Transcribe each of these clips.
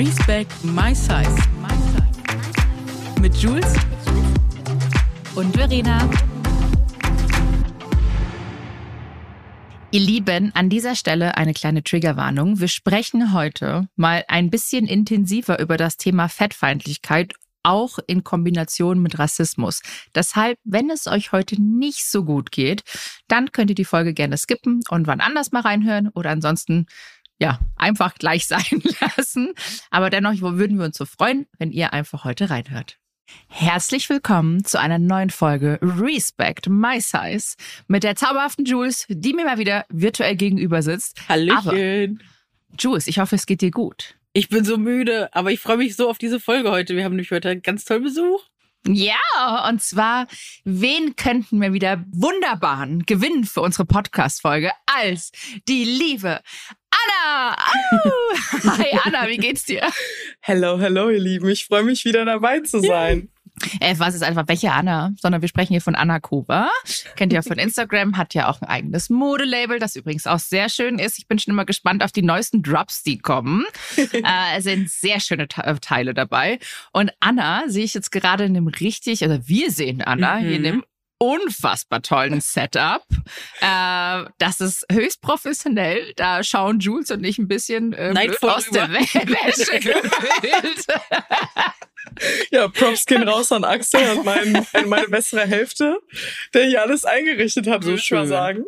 Respect My Size. Mit Jules und Verena. Ihr Lieben, an dieser Stelle eine kleine Triggerwarnung. Wir sprechen heute mal ein bisschen intensiver über das Thema Fettfeindlichkeit auch in Kombination mit Rassismus. Deshalb, wenn es euch heute nicht so gut geht, dann könnt ihr die Folge gerne skippen und wann anders mal reinhören oder ansonsten ja, einfach gleich sein lassen. Aber dennoch würden wir uns so freuen, wenn ihr einfach heute reinhört. Herzlich willkommen zu einer neuen Folge Respect My Size mit der zauberhaften Jules, die mir mal wieder virtuell gegenüber sitzt. Hallöchen. Aber, Jules, ich hoffe, es geht dir gut. Ich bin so müde, aber ich freue mich so auf diese Folge heute. Wir haben nämlich heute einen ganz tollen Besuch. Ja, und zwar, wen könnten wir wieder wunderbaren gewinnen für unsere Podcast-Folge als die liebe Anna! Au! Hi Anna, wie geht's dir? Hello, hello, ihr Lieben. Ich freue mich wieder dabei zu sein. Äh, was ist einfach welche Anna, sondern wir sprechen hier von Anna Kova. Kennt ihr ja von Instagram, hat ja auch ein eigenes Modelabel, das übrigens auch sehr schön ist. Ich bin schon immer gespannt auf die neuesten Drops, die kommen. äh, es sind sehr schöne äh, Teile dabei. Und Anna sehe ich jetzt gerade in dem richtig, also wir sehen Anna mhm. hier in dem unfassbar tollen Setup. Äh, das ist höchst professionell. Da schauen Jules und ich ein bisschen äh, aus der Wäsche gewählt. Ja, Props gehen raus an Axel und mein, meine bessere Hälfte, der hier alles eingerichtet hat, so würde ich mal sagen.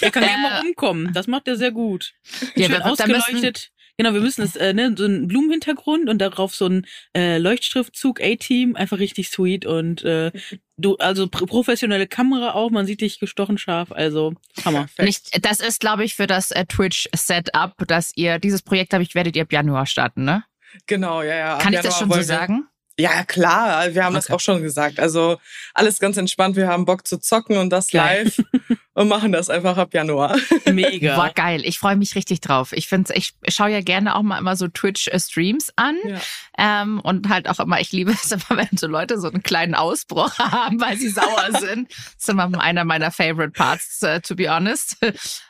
Er kann äh, immer rumkommen. Das macht er sehr gut. Ja, Schön ausgeleuchtet. Genau, wir müssen es, äh, ne, so ein Blumenhintergrund und darauf so ein äh, Leuchtschriftzug A-Team, einfach richtig sweet und äh, du, also professionelle Kamera auch, man sieht dich gestochen scharf, also Hammer. Nicht, das ist, glaube ich, für das äh, Twitch-Setup, dass ihr, dieses Projekt, habe ich, werdet ihr ab Januar starten, ne? Genau, ja, ja. Kann ich das schon so sagen? Ja, klar, wir haben okay. das auch schon gesagt. Also alles ganz entspannt, wir haben Bock zu zocken und das live und machen das einfach ab Januar. Mega. Boah, geil. Ich freue mich richtig drauf. Ich finde ich schaue ja gerne auch mal immer so Twitch-Streams an. Ja. Ähm, und halt auch immer, ich liebe es immer, wenn so Leute so einen kleinen Ausbruch haben, weil sie sauer sind. Das ist immer einer meiner favorite parts, uh, to be honest.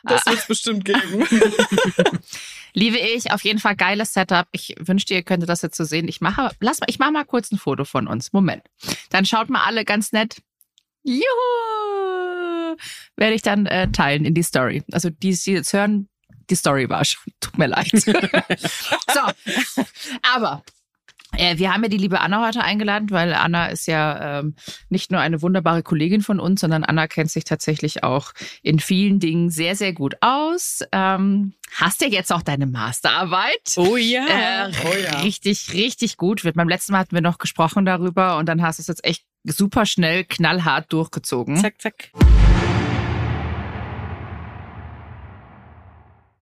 Das wird es bestimmt geben. Liebe ich, auf jeden Fall geiles Setup. Ich wünschte, ihr könntet das jetzt so sehen. Ich mache, lass mal, ich mache mal kurz ein Foto von uns. Moment. Dann schaut mal alle ganz nett. Juhu! Werde ich dann äh, teilen in die Story. Also die, die jetzt hören, die Story war schon. Tut mir leid. so, aber äh, wir haben ja die liebe Anna heute eingeladen, weil Anna ist ja ähm, nicht nur eine wunderbare Kollegin von uns, sondern Anna kennt sich tatsächlich auch in vielen Dingen sehr, sehr gut aus. Ähm, hast ja jetzt auch deine Masterarbeit. Oh ja. Äh, oh ja. Richtig, richtig gut. Beim letzten Mal hatten wir noch gesprochen darüber und dann hast du es jetzt echt super schnell, knallhart durchgezogen. Zack, zack.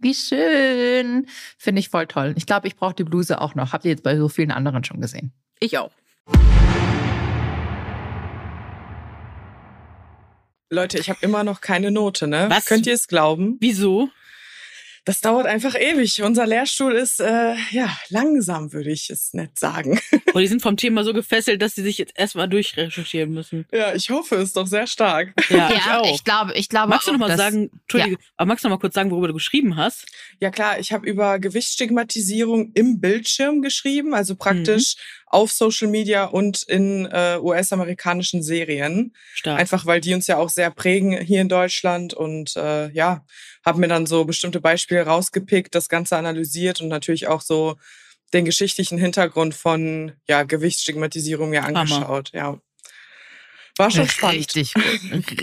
Wie schön. Finde ich voll toll. Ich glaube, ich brauche die Bluse auch noch. Habt ihr jetzt bei so vielen anderen schon gesehen? Ich auch. Leute, ich habe immer noch keine Note, ne? Was? Könnt ihr es glauben? Wieso? Das dauert einfach ewig. Unser Lehrstuhl ist äh, ja langsam, würde ich es nicht sagen. Und die sind vom Thema so gefesselt, dass sie sich jetzt erstmal durchrecherchieren müssen. Ja, ich hoffe es doch sehr stark. Ja, ja ich auch. Ich glaube, ich glaube. Magst du noch mal sagen, Entschuldige, ja. aber magst du noch mal kurz sagen, worüber du geschrieben hast? Ja klar, ich habe über Gewichtsstigmatisierung im Bildschirm geschrieben, also praktisch mhm. Auf Social Media und in äh, US-amerikanischen Serien. Stark. Einfach weil die uns ja auch sehr prägen hier in Deutschland und äh, ja, habe mir dann so bestimmte Beispiele rausgepickt, das Ganze analysiert und natürlich auch so den geschichtlichen Hintergrund von ja, Gewichtsstigmatisierung mir angeschaut. Hammer. Ja. War schon spannend. Richtig,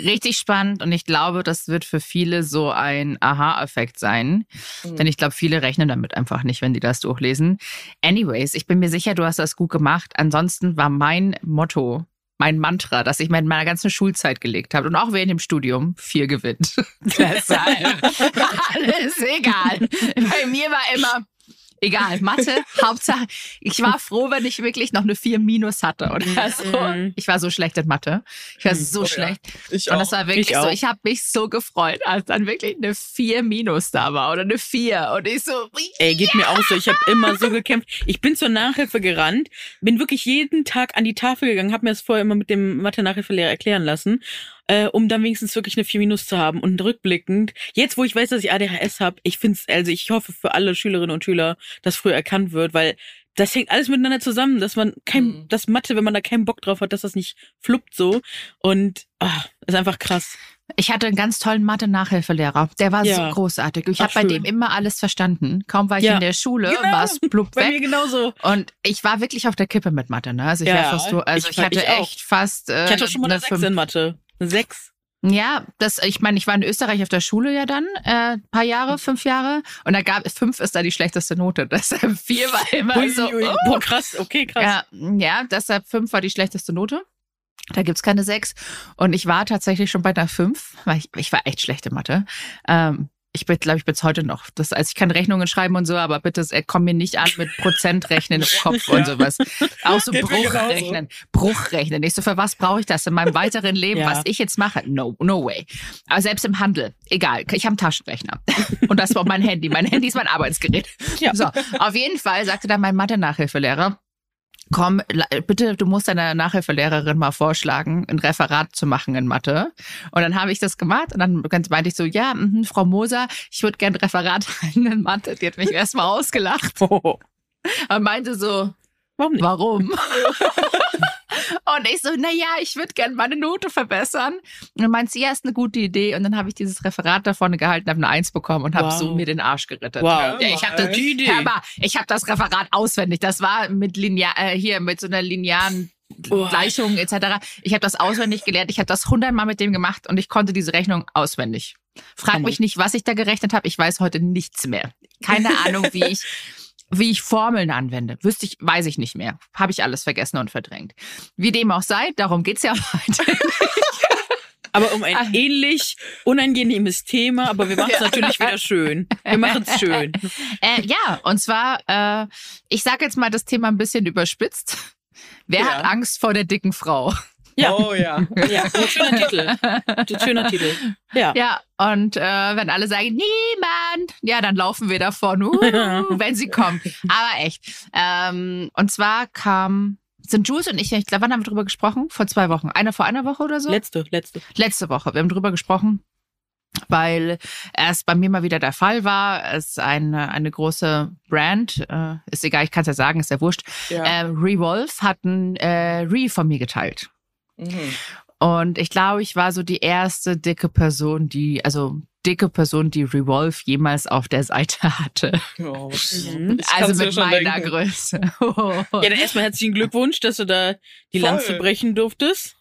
richtig spannend und ich glaube, das wird für viele so ein Aha-Effekt sein. Mhm. Denn ich glaube, viele rechnen damit einfach nicht, wenn die das durchlesen. Anyways, ich bin mir sicher, du hast das gut gemacht. Ansonsten war mein Motto mein Mantra, das ich mir in meiner ganzen Schulzeit gelegt habe und auch während dem Studium, vier gewinnt. Deshalb alles egal. Bei mir war immer Egal, Mathe, Hauptsache, ich war froh, wenn ich wirklich noch eine 4 minus hatte. Und also, ich war so schlecht in Mathe. Ich war mhm. so oh, schlecht. Ja. Ich und das war wirklich ich so, ich habe mich so gefreut, als dann wirklich eine 4 minus da war oder eine 4. Und ich so, Ey, geht ja. mir auch so. Ich habe immer so gekämpft. Ich bin zur Nachhilfe gerannt, bin wirklich jeden Tag an die Tafel gegangen, habe mir das vorher immer mit dem Mathe-Nachhilfelehrer erklären lassen äh, um dann wenigstens wirklich eine 4 Minus zu haben. Und rückblickend, jetzt wo ich weiß, dass ich ADHS habe, ich finde es, also ich hoffe für alle Schülerinnen und Schüler, dass früher erkannt wird, weil das hängt alles miteinander zusammen, dass man kein, mhm. das Mathe, wenn man da keinen Bock drauf hat, dass das nicht fluppt so. Und ah, ist einfach krass. Ich hatte einen ganz tollen Mathe-Nachhilfelehrer. Der war ja. so großartig. Ich habe bei dem immer alles verstanden. Kaum war ich ja. in der Schule, genau. war es blub weg. Bei mir genauso. Und ich war wirklich auf der Kippe mit Mathe. Ne? Also ich ja, fast so, also ich, ich hatte echt fast. Äh, ich hatte schon mal eine 6 in Mathe. 6. Ja, das, ich meine, ich war in Österreich auf der Schule ja dann, äh, paar Jahre, fünf Jahre. Und da gab fünf ist da die schlechteste Note. Deshalb vier war immer ui, so. Ui, oh. Boah, krass, okay, krass. Ja, ja, deshalb fünf war die schlechteste Note. Da gibt's keine sechs. Und ich war tatsächlich schon bei einer fünf, weil ich, ich war echt schlechte Mathe. Ähm, ich bin, glaube ich, bis heute noch. Das, also ich kann Rechnungen schreiben und so, aber bitte äh, komm mir nicht an mit Prozentrechnen im Kopf und sowas. Auch so Bruchrechnen. Bruchrechnen. Ich so, für was brauche ich das in meinem weiteren Leben, ja. was ich jetzt mache? No, no way. Aber selbst im Handel, egal. Ich habe einen Taschenrechner. Und das war mein Handy. Mein Handy ist mein Arbeitsgerät. Ja. So, auf jeden Fall sagte dann mein Mathe-Nachhilfelehrer, komm, bitte, du musst deiner Nachhilfelehrerin mal vorschlagen, ein Referat zu machen in Mathe. Und dann habe ich das gemacht und dann meinte ich so, ja, mh, Frau Moser, ich würde gern ein Referat halten in Mathe. Die hat mich erstmal ausgelacht. Oh. Und meinte so, Warum? Nicht? Warum? und ich so, na ja, ich würde gerne meine Note verbessern. Und meint sie, ja, ist eine gute Idee. Und dann habe ich dieses Referat da vorne gehalten, habe eine Eins bekommen und habe wow. so mir den Arsch gerettet. Wow. Ja, ich habe das, ich habe das Referat auswendig. Das war mit linear, äh, hier mit so einer linearen oh. Gleichung etc. Ich habe das auswendig gelernt. Ich habe das hundertmal mit dem gemacht und ich konnte diese Rechnung auswendig. Frag mich nicht, was ich da gerechnet habe. Ich weiß heute nichts mehr. Keine Ahnung, wie ich wie ich Formeln anwende, wüsste ich, weiß ich nicht mehr. Habe ich alles vergessen und verdrängt. Wie dem auch sei, darum geht's ja heute. aber um ein ah. ähnlich unangenehmes Thema, aber wir machen es natürlich wieder schön. Wir machen es schön. Äh, ja, und zwar, äh, ich sage jetzt mal das Thema ein bisschen überspitzt. Wer ja. hat Angst vor der dicken Frau? Ja. Oh ja. ja. Schöner Titel. Schöner Titel. Ja. Ja, und äh, wenn alle sagen, niemand, ja, dann laufen wir davon, uh, wenn sie kommen. Aber echt. Ähm, und zwar kam sind Jules und ich, ich glaube, wann haben wir drüber gesprochen? Vor zwei Wochen. Eine vor einer Woche oder so? Letzte, letzte. Letzte Woche. Wir haben drüber gesprochen, weil es bei mir mal wieder der Fall war. Es ist eine, eine große Brand, äh, ist egal, ich kann es ja sagen, ist ja wurscht. Ja. Äh, Revolve hat ein äh, Re von mir geteilt. Mhm. Und ich glaube, ich war so die erste dicke Person, die, also dicke Person, die Revolve jemals auf der Seite hatte. Oh, mhm. also mit meiner denken. Größe. ja, dann erstmal herzlichen Glückwunsch, dass du da die Voll. Lanze brechen durftest.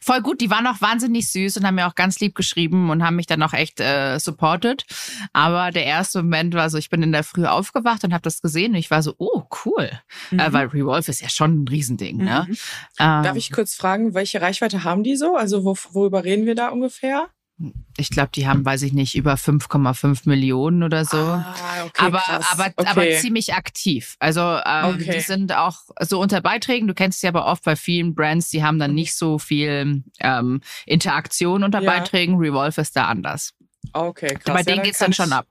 Voll gut, die waren auch wahnsinnig süß und haben mir auch ganz lieb geschrieben und haben mich dann auch echt äh, supported. Aber der erste Moment war so, ich bin in der Früh aufgewacht und habe das gesehen und ich war so, oh, cool. Äh, mhm. Äh, weil Revolve ist ja schon ein Riesending. Ne? Mhm. Ähm, Darf ich kurz fragen, welche Reichweite haben die so? Also wo, worüber reden wir da ungefähr? Ich glaube, die haben, weiß ich nicht, über 5,5 Millionen oder so. Ah, okay, aber, aber, okay. aber ziemlich aktiv. Also ähm, okay. die sind auch so unter Beiträgen. Du kennst sie aber oft bei vielen Brands, die haben dann nicht so viel ähm, Interaktion unter ja. Beiträgen. Revolve ist da anders. Okay, krass. Bei denen ja, geht's dann schon ab.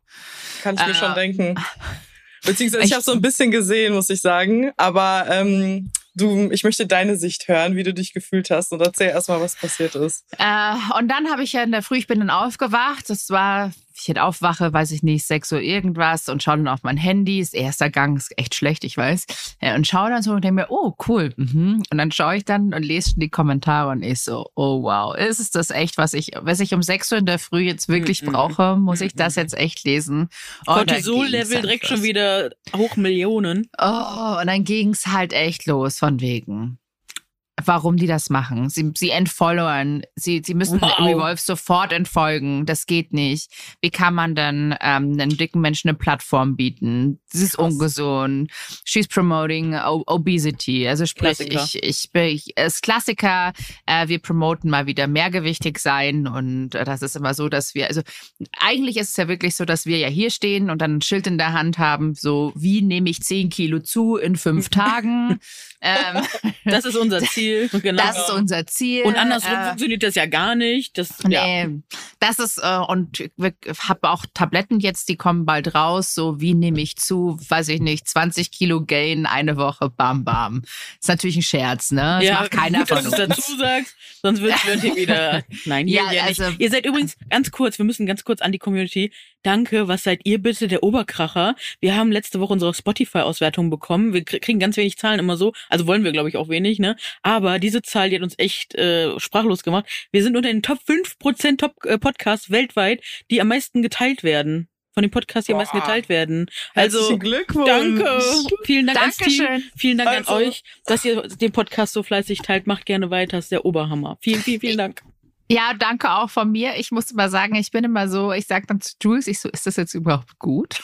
Kann ich mir äh, schon denken. Beziehungsweise ich habe so ein bisschen gesehen, muss ich sagen. Aber ähm, du, ich möchte deine Sicht hören, wie du dich gefühlt hast. Und erzähl erstmal, was passiert ist. Äh, und dann habe ich ja in der Früh, ich bin dann aufgewacht. Das war ich jetzt aufwache, weiß ich nicht, sechs Uhr irgendwas und schaue dann auf mein Handy. Das erster Gang ist echt schlecht, ich weiß. Ja, und schaue dann so und denke mir, oh, cool. Mhm. Und dann schaue ich dann und lese die Kommentare und ich so, oh wow, ist es das echt, was ich, was ich um sechs Uhr in der Früh jetzt wirklich mhm. brauche? Muss ich das jetzt echt lesen? Oh, Cortisol-Level direkt schon wieder hoch Millionen. Oh, und dann ging es halt echt los von wegen warum die das machen. Sie, sie entfollowern. Sie, sie müssen wow. Revolve sofort entfolgen. Das geht nicht. Wie kann man dann ähm, einem dicken Menschen eine Plattform bieten? Das ist Krass. ungesund. She's promoting obesity. Also sprich, Klassiker. ich, ich bin, ich, es Klassiker. Äh, wir promoten mal wieder mehrgewichtig sein und äh, das ist immer so, dass wir, also eigentlich ist es ja wirklich so, dass wir ja hier stehen und dann ein Schild in der Hand haben, so wie nehme ich zehn Kilo zu in fünf Tagen. Ähm, das ist unser Ziel. Genau. Das ist unser Ziel. Und andersrum äh, funktioniert das ja gar nicht. Das, nee, ja. das ist, äh, und ich habe auch Tabletten jetzt, die kommen bald raus. So, wie nehme ich zu, weiß ich nicht, 20 Kilo Gain eine Woche, bam, bam. Ist natürlich ein Scherz, ne? Das ja, macht keiner gut, von dass uns. dazu sagst, sonst wird, hier wieder, nein, hier ja, ja also. Ihr seid übrigens, ganz kurz, wir müssen ganz kurz an die Community, Danke, was seid ihr bitte der Oberkracher? Wir haben letzte Woche unsere Spotify-Auswertung bekommen. Wir kriegen ganz wenig Zahlen immer so. Also wollen wir, glaube ich, auch wenig, ne? Aber diese Zahl, die hat uns echt äh, sprachlos gemacht. Wir sind unter den Top 5% Top-Podcasts äh, weltweit, die am meisten geteilt werden von den Podcasts, die am meisten geteilt werden. Also Glückwunsch. danke. Vielen Dank Dankeschön. ans Team. Vielen Dank also. an euch, dass ihr den Podcast so fleißig teilt. Macht gerne weiter. Das ist der Oberhammer. Vielen, vielen, vielen Dank. Ja, danke auch von mir. Ich muss mal sagen, ich bin immer so, ich sage dann zu Jules, ich so, ist das jetzt überhaupt gut?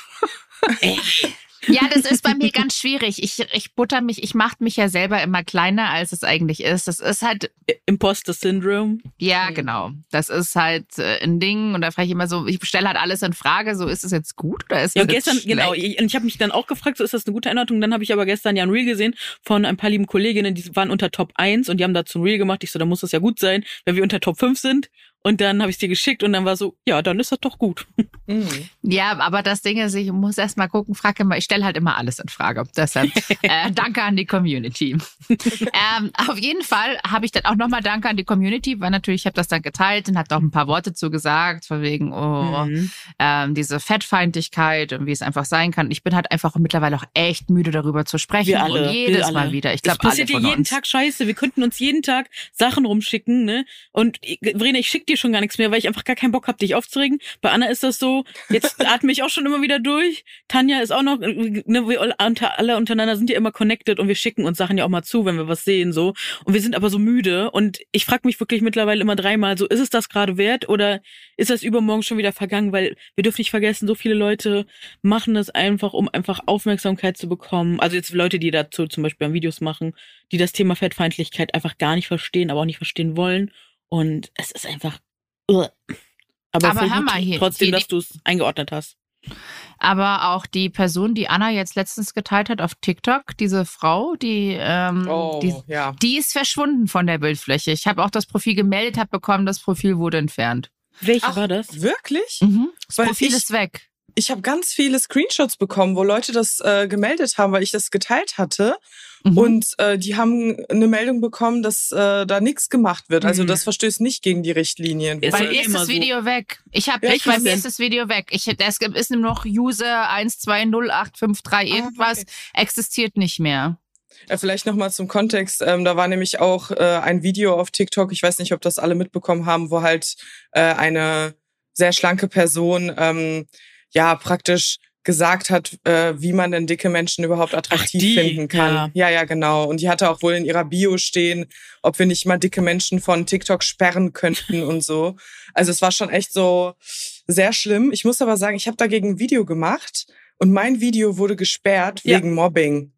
Ja, das ist bei mir ganz schwierig. Ich, ich butter mich, ich mache mich ja selber immer kleiner, als es eigentlich ist. Das ist halt. Imposter Syndrome. Ja, genau. Das ist halt äh, ein Ding. Und da frage ich immer so, ich stelle halt alles in Frage, so ist es jetzt gut oder ist ja, es gestern, schlecht? genau. Und ich habe mich dann auch gefragt, so ist das eine gute Einordnung. Dann habe ich aber gestern ja ein Reel gesehen von ein paar lieben Kolleginnen, die waren unter Top 1 und die haben dazu ein Reel gemacht. Ich so, da muss das ja gut sein, wenn wir unter Top 5 sind. Und dann habe ich dir geschickt und dann war so, ja, dann ist das doch gut. Mhm. Ja, aber das Ding ist, ich muss erst mal gucken, frage immer, ich stelle halt immer alles in Frage. Deshalb äh, danke an die Community. ähm, auf jeden Fall habe ich dann auch nochmal Danke an die Community, weil natürlich, ich habe das dann geteilt und hat auch ein paar Worte zu gesagt, von wegen, oh, mhm. ähm, diese Fettfeindlichkeit und wie es einfach sein kann. Ich bin halt einfach mittlerweile auch echt müde darüber zu sprechen. Wir alle, und jedes alle. Mal wieder. Ich glaube, alle passiert dir jeden uns. Tag Scheiße. Wir könnten uns jeden Tag Sachen rumschicken, ne? Und Verena, ich schicke dir schon gar nichts mehr, weil ich einfach gar keinen Bock habe, dich aufzuregen. Bei Anna ist das so, jetzt atme ich auch schon immer wieder durch. Tanja ist auch noch, ne, wir unter, alle untereinander sind ja immer connected und wir schicken uns Sachen ja auch mal zu, wenn wir was sehen, so. Und wir sind aber so müde und ich frage mich wirklich mittlerweile immer dreimal, so, ist es das gerade wert oder ist das übermorgen schon wieder vergangen? Weil wir dürfen nicht vergessen, so viele Leute machen das einfach, um einfach Aufmerksamkeit zu bekommen. Also jetzt Leute, die dazu zum Beispiel Videos machen, die das Thema Fettfeindlichkeit einfach gar nicht verstehen, aber auch nicht verstehen wollen. Und es ist einfach aber, aber hör mal hier, trotzdem, dass du es eingeordnet hast. Aber auch die Person, die Anna jetzt letztens geteilt hat auf TikTok, diese Frau, die, ähm, oh, die, ja. die ist verschwunden von der Bildfläche. Ich habe auch das Profil gemeldet, habe bekommen, das Profil wurde entfernt. Welche Ach, war das? Wirklich? Mhm. Das weil Profil ich, ist weg. Ich habe ganz viele Screenshots bekommen, wo Leute das äh, gemeldet haben, weil ich das geteilt hatte. Mhm. Und äh, die haben eine Meldung bekommen, dass äh, da nichts gemacht wird. Also das mhm. verstößt nicht gegen die Richtlinien. Bei mir ist das Video so. weg. Ich habe, ich, bei mir ist das Video weg. Ich, es ist nur noch User 120853 ah, irgendwas, ah, okay. existiert nicht mehr. Ja, vielleicht nochmal zum Kontext. Ähm, da war nämlich auch äh, ein Video auf TikTok, ich weiß nicht, ob das alle mitbekommen haben, wo halt äh, eine sehr schlanke Person ähm, ja praktisch gesagt hat, äh, wie man denn dicke Menschen überhaupt attraktiv die, finden kann. Ja. ja, ja, genau. Und die hatte auch wohl in ihrer Bio stehen, ob wir nicht mal dicke Menschen von TikTok sperren könnten und so. Also es war schon echt so sehr schlimm. Ich muss aber sagen, ich habe dagegen ein Video gemacht und mein Video wurde gesperrt ja. wegen Mobbing.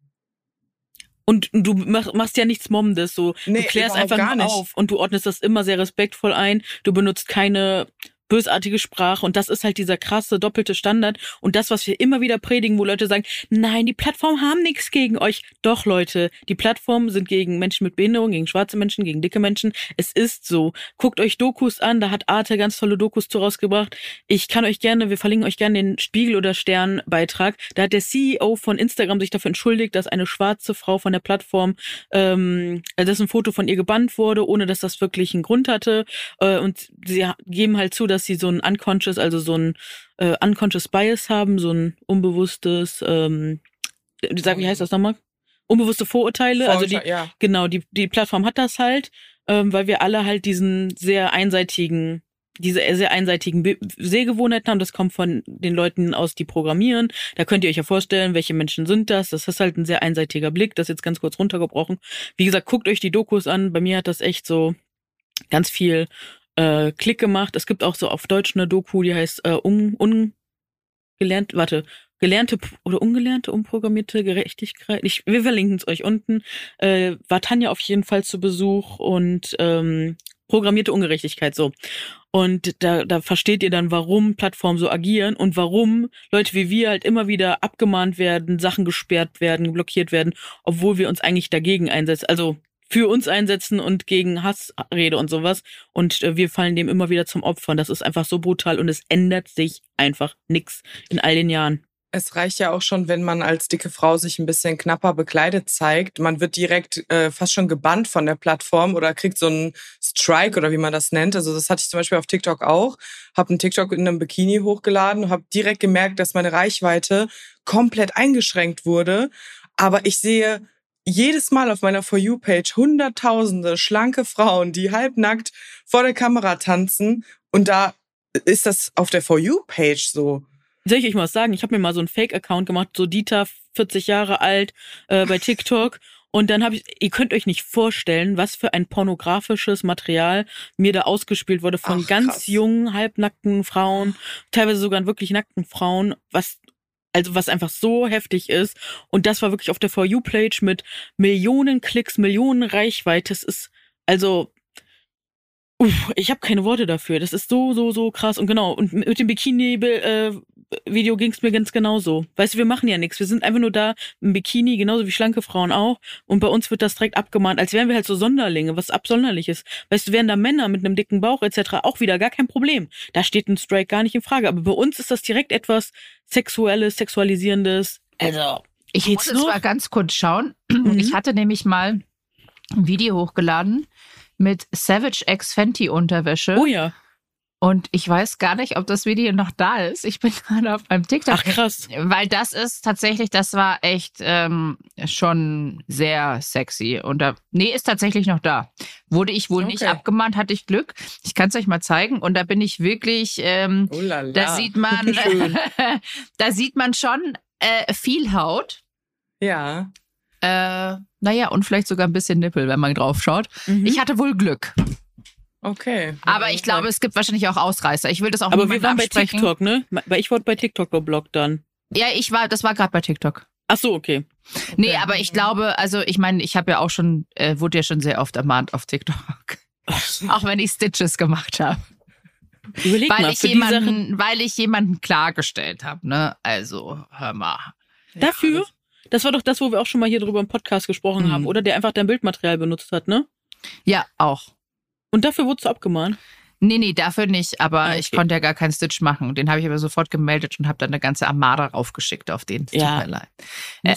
Und du machst ja nichts Mommendes, so. Nee, du klärst einfach nur auf und du ordnest das immer sehr respektvoll ein. Du benutzt keine bösartige Sprache und das ist halt dieser krasse doppelte Standard und das, was wir immer wieder predigen, wo Leute sagen, nein, die Plattformen haben nichts gegen euch. Doch, Leute, die Plattformen sind gegen Menschen mit Behinderung, gegen schwarze Menschen, gegen dicke Menschen. Es ist so. Guckt euch Dokus an, da hat Arte ganz tolle Dokus zu rausgebracht. Ich kann euch gerne, wir verlinken euch gerne den Spiegel- oder Stern-Beitrag. Da hat der CEO von Instagram sich dafür entschuldigt, dass eine schwarze Frau von der Plattform, ähm, dass ein Foto von ihr gebannt wurde, ohne dass das wirklich einen Grund hatte. Äh, und sie geben halt zu, dass sie so ein unconscious, also so ein äh, unconscious Bias haben, so ein unbewusstes, ähm, sag, wie heißt das nochmal? Unbewusste Vorurteile. Vorurteile also die, ja. genau, die, die Plattform hat das halt, ähm, weil wir alle halt diesen sehr einseitigen diese sehr einseitigen Sehgewohnheiten haben. Das kommt von den Leuten aus, die programmieren. Da könnt ihr euch ja vorstellen, welche Menschen sind das. Das ist halt ein sehr einseitiger Blick. Das ist jetzt ganz kurz runtergebrochen. Wie gesagt, guckt euch die Dokus an. Bei mir hat das echt so ganz viel äh, Klick gemacht. Es gibt auch so auf Deutsch eine Doku, die heißt äh, un, ungelernt, warte, gelernte oder ungelernte, umprogrammierte Gerechtigkeit. Ich, wir verlinken es euch unten. Äh, war Tanja auf jeden Fall zu Besuch und ähm, programmierte Ungerechtigkeit so. Und da, da versteht ihr dann, warum Plattformen so agieren und warum Leute wie wir halt immer wieder abgemahnt werden, Sachen gesperrt werden, blockiert werden, obwohl wir uns eigentlich dagegen einsetzen. Also für uns einsetzen und gegen Hassrede und sowas. Und äh, wir fallen dem immer wieder zum Opfer. Und das ist einfach so brutal und es ändert sich einfach nichts in all den Jahren. Es reicht ja auch schon, wenn man als dicke Frau sich ein bisschen knapper bekleidet zeigt. Man wird direkt äh, fast schon gebannt von der Plattform oder kriegt so einen Strike oder wie man das nennt. Also das hatte ich zum Beispiel auf TikTok auch. Hab einen TikTok in einem Bikini hochgeladen und habe direkt gemerkt, dass meine Reichweite komplett eingeschränkt wurde. Aber ich sehe jedes Mal auf meiner For You-Page hunderttausende schlanke Frauen, die halbnackt vor der Kamera tanzen. Und da ist das auf der For You-Page so. Soll ich euch mal was sagen? Ich habe mir mal so einen Fake-Account gemacht, so Dieter, 40 Jahre alt, äh, bei TikTok. Und dann habe ich, ihr könnt euch nicht vorstellen, was für ein pornografisches Material mir da ausgespielt wurde von Ach, ganz jungen, halbnackten Frauen, teilweise sogar wirklich nackten Frauen, was also was einfach so heftig ist. Und das war wirklich auf der For You-Page mit Millionen Klicks, Millionen Reichweite. Das ist, also, uff, ich habe keine Worte dafür. Das ist so, so, so krass. Und genau, und mit dem Bikini äh, Video ging's mir ganz genauso. Weißt du, wir machen ja nichts. Wir sind einfach nur da im Bikini, genauso wie schlanke Frauen auch. Und bei uns wird das direkt abgemahnt, als wären wir halt so Sonderlinge, was Absonderliches. Weißt du, wären da Männer mit einem dicken Bauch etc. auch wieder gar kein Problem. Da steht ein Strike gar nicht in Frage. Aber bei uns ist das direkt etwas Sexuelles, Sexualisierendes. Also, ich muss jetzt mal ganz kurz schauen. Mhm. Ich hatte nämlich mal ein Video hochgeladen mit Savage X Fenty Unterwäsche. Oh ja. Und ich weiß gar nicht, ob das Video noch da ist. Ich bin gerade auf einem TikTok. Ach krass. Weil das ist tatsächlich, das war echt ähm, schon sehr sexy. Und da, nee, ist tatsächlich noch da. Wurde ich wohl okay. nicht abgemahnt, hatte ich Glück. Ich kann es euch mal zeigen. Und da bin ich wirklich, ähm, oh da sieht man, da sieht man schon äh, viel Haut. Ja. Äh, naja, und vielleicht sogar ein bisschen Nippel, wenn man drauf schaut. Mhm. Ich hatte wohl Glück. Okay. Aber ich glaube, es gibt wahrscheinlich auch Ausreißer. Ich will das auch Aber wir waren bei TikTok, ne? Weil ich wurde bei TikTok geblockt dann. Ja, ich war, das war gerade bei TikTok. Ach so, okay. okay. Nee, aber ich glaube, also ich meine, ich habe ja auch schon, äh, wurde ja schon sehr oft ermahnt auf TikTok. auch wenn ich Stitches gemacht habe. Überleg weil mal, ich jemanden, weil ich jemanden klargestellt habe, ne? Also, hör mal. Dafür? Das war doch das, wo wir auch schon mal hier drüber im Podcast gesprochen mhm. haben, oder? Der einfach dein Bildmaterial benutzt hat, ne? Ja, auch. Und dafür wurdest du abgemahnt? Nee, nee, dafür nicht. Aber ah, okay. ich konnte ja gar keinen Stitch machen. Den habe ich aber sofort gemeldet und habe dann eine ganze Armada raufgeschickt auf den. Ja. Äh,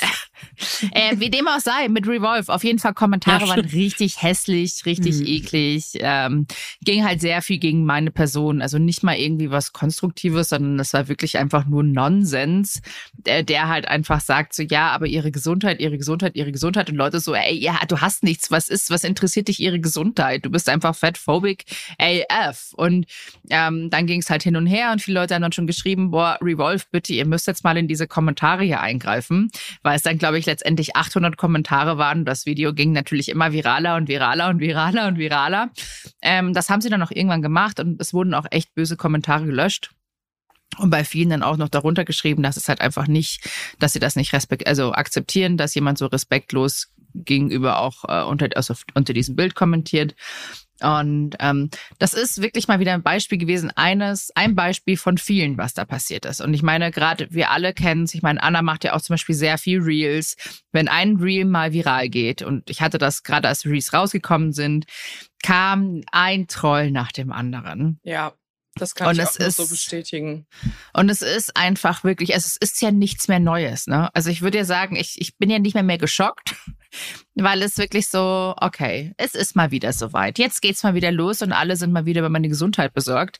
äh, wie dem auch sei, mit Revolve. Auf jeden Fall Kommentare ja, waren richtig hässlich, richtig mhm. eklig. Ähm, ging halt sehr viel gegen meine Person. Also nicht mal irgendwie was Konstruktives, sondern es war wirklich einfach nur Nonsens, der, der halt einfach sagt so, ja, aber ihre Gesundheit, ihre Gesundheit, ihre Gesundheit. Und Leute so, ey, ja, du hast nichts. Was ist, was interessiert dich ihre Gesundheit? Du bist einfach fatphobic AF. Und ähm, dann ging es halt hin und her und viele Leute haben dann schon geschrieben, boah, Revolve, bitte, ihr müsst jetzt mal in diese Kommentare hier eingreifen, weil es dann, glaube ich, letztendlich 800 Kommentare waren. Das Video ging natürlich immer viraler und viraler und viraler und viraler. Ähm, das haben sie dann auch irgendwann gemacht und es wurden auch echt böse Kommentare gelöscht. Und bei vielen dann auch noch darunter geschrieben, dass es halt einfach nicht, dass sie das nicht respekt, also akzeptieren, dass jemand so respektlos gegenüber auch äh, unter, also unter diesem Bild kommentiert. Und ähm, das ist wirklich mal wieder ein Beispiel gewesen, eines, ein Beispiel von vielen, was da passiert ist. Und ich meine, gerade wir alle kennen es, ich meine, Anna macht ja auch zum Beispiel sehr viel Reels. Wenn ein Reel mal viral geht, und ich hatte das gerade als Reels rausgekommen sind, kam ein Troll nach dem anderen. Ja. Das kann und ich auch ist, so bestätigen. Und es ist einfach wirklich, also es ist ja nichts mehr Neues. Ne? Also ich würde ja sagen, ich, ich bin ja nicht mehr mehr geschockt, weil es wirklich so, okay, es ist mal wieder soweit. Jetzt geht's mal wieder los und alle sind mal wieder über meine Gesundheit besorgt.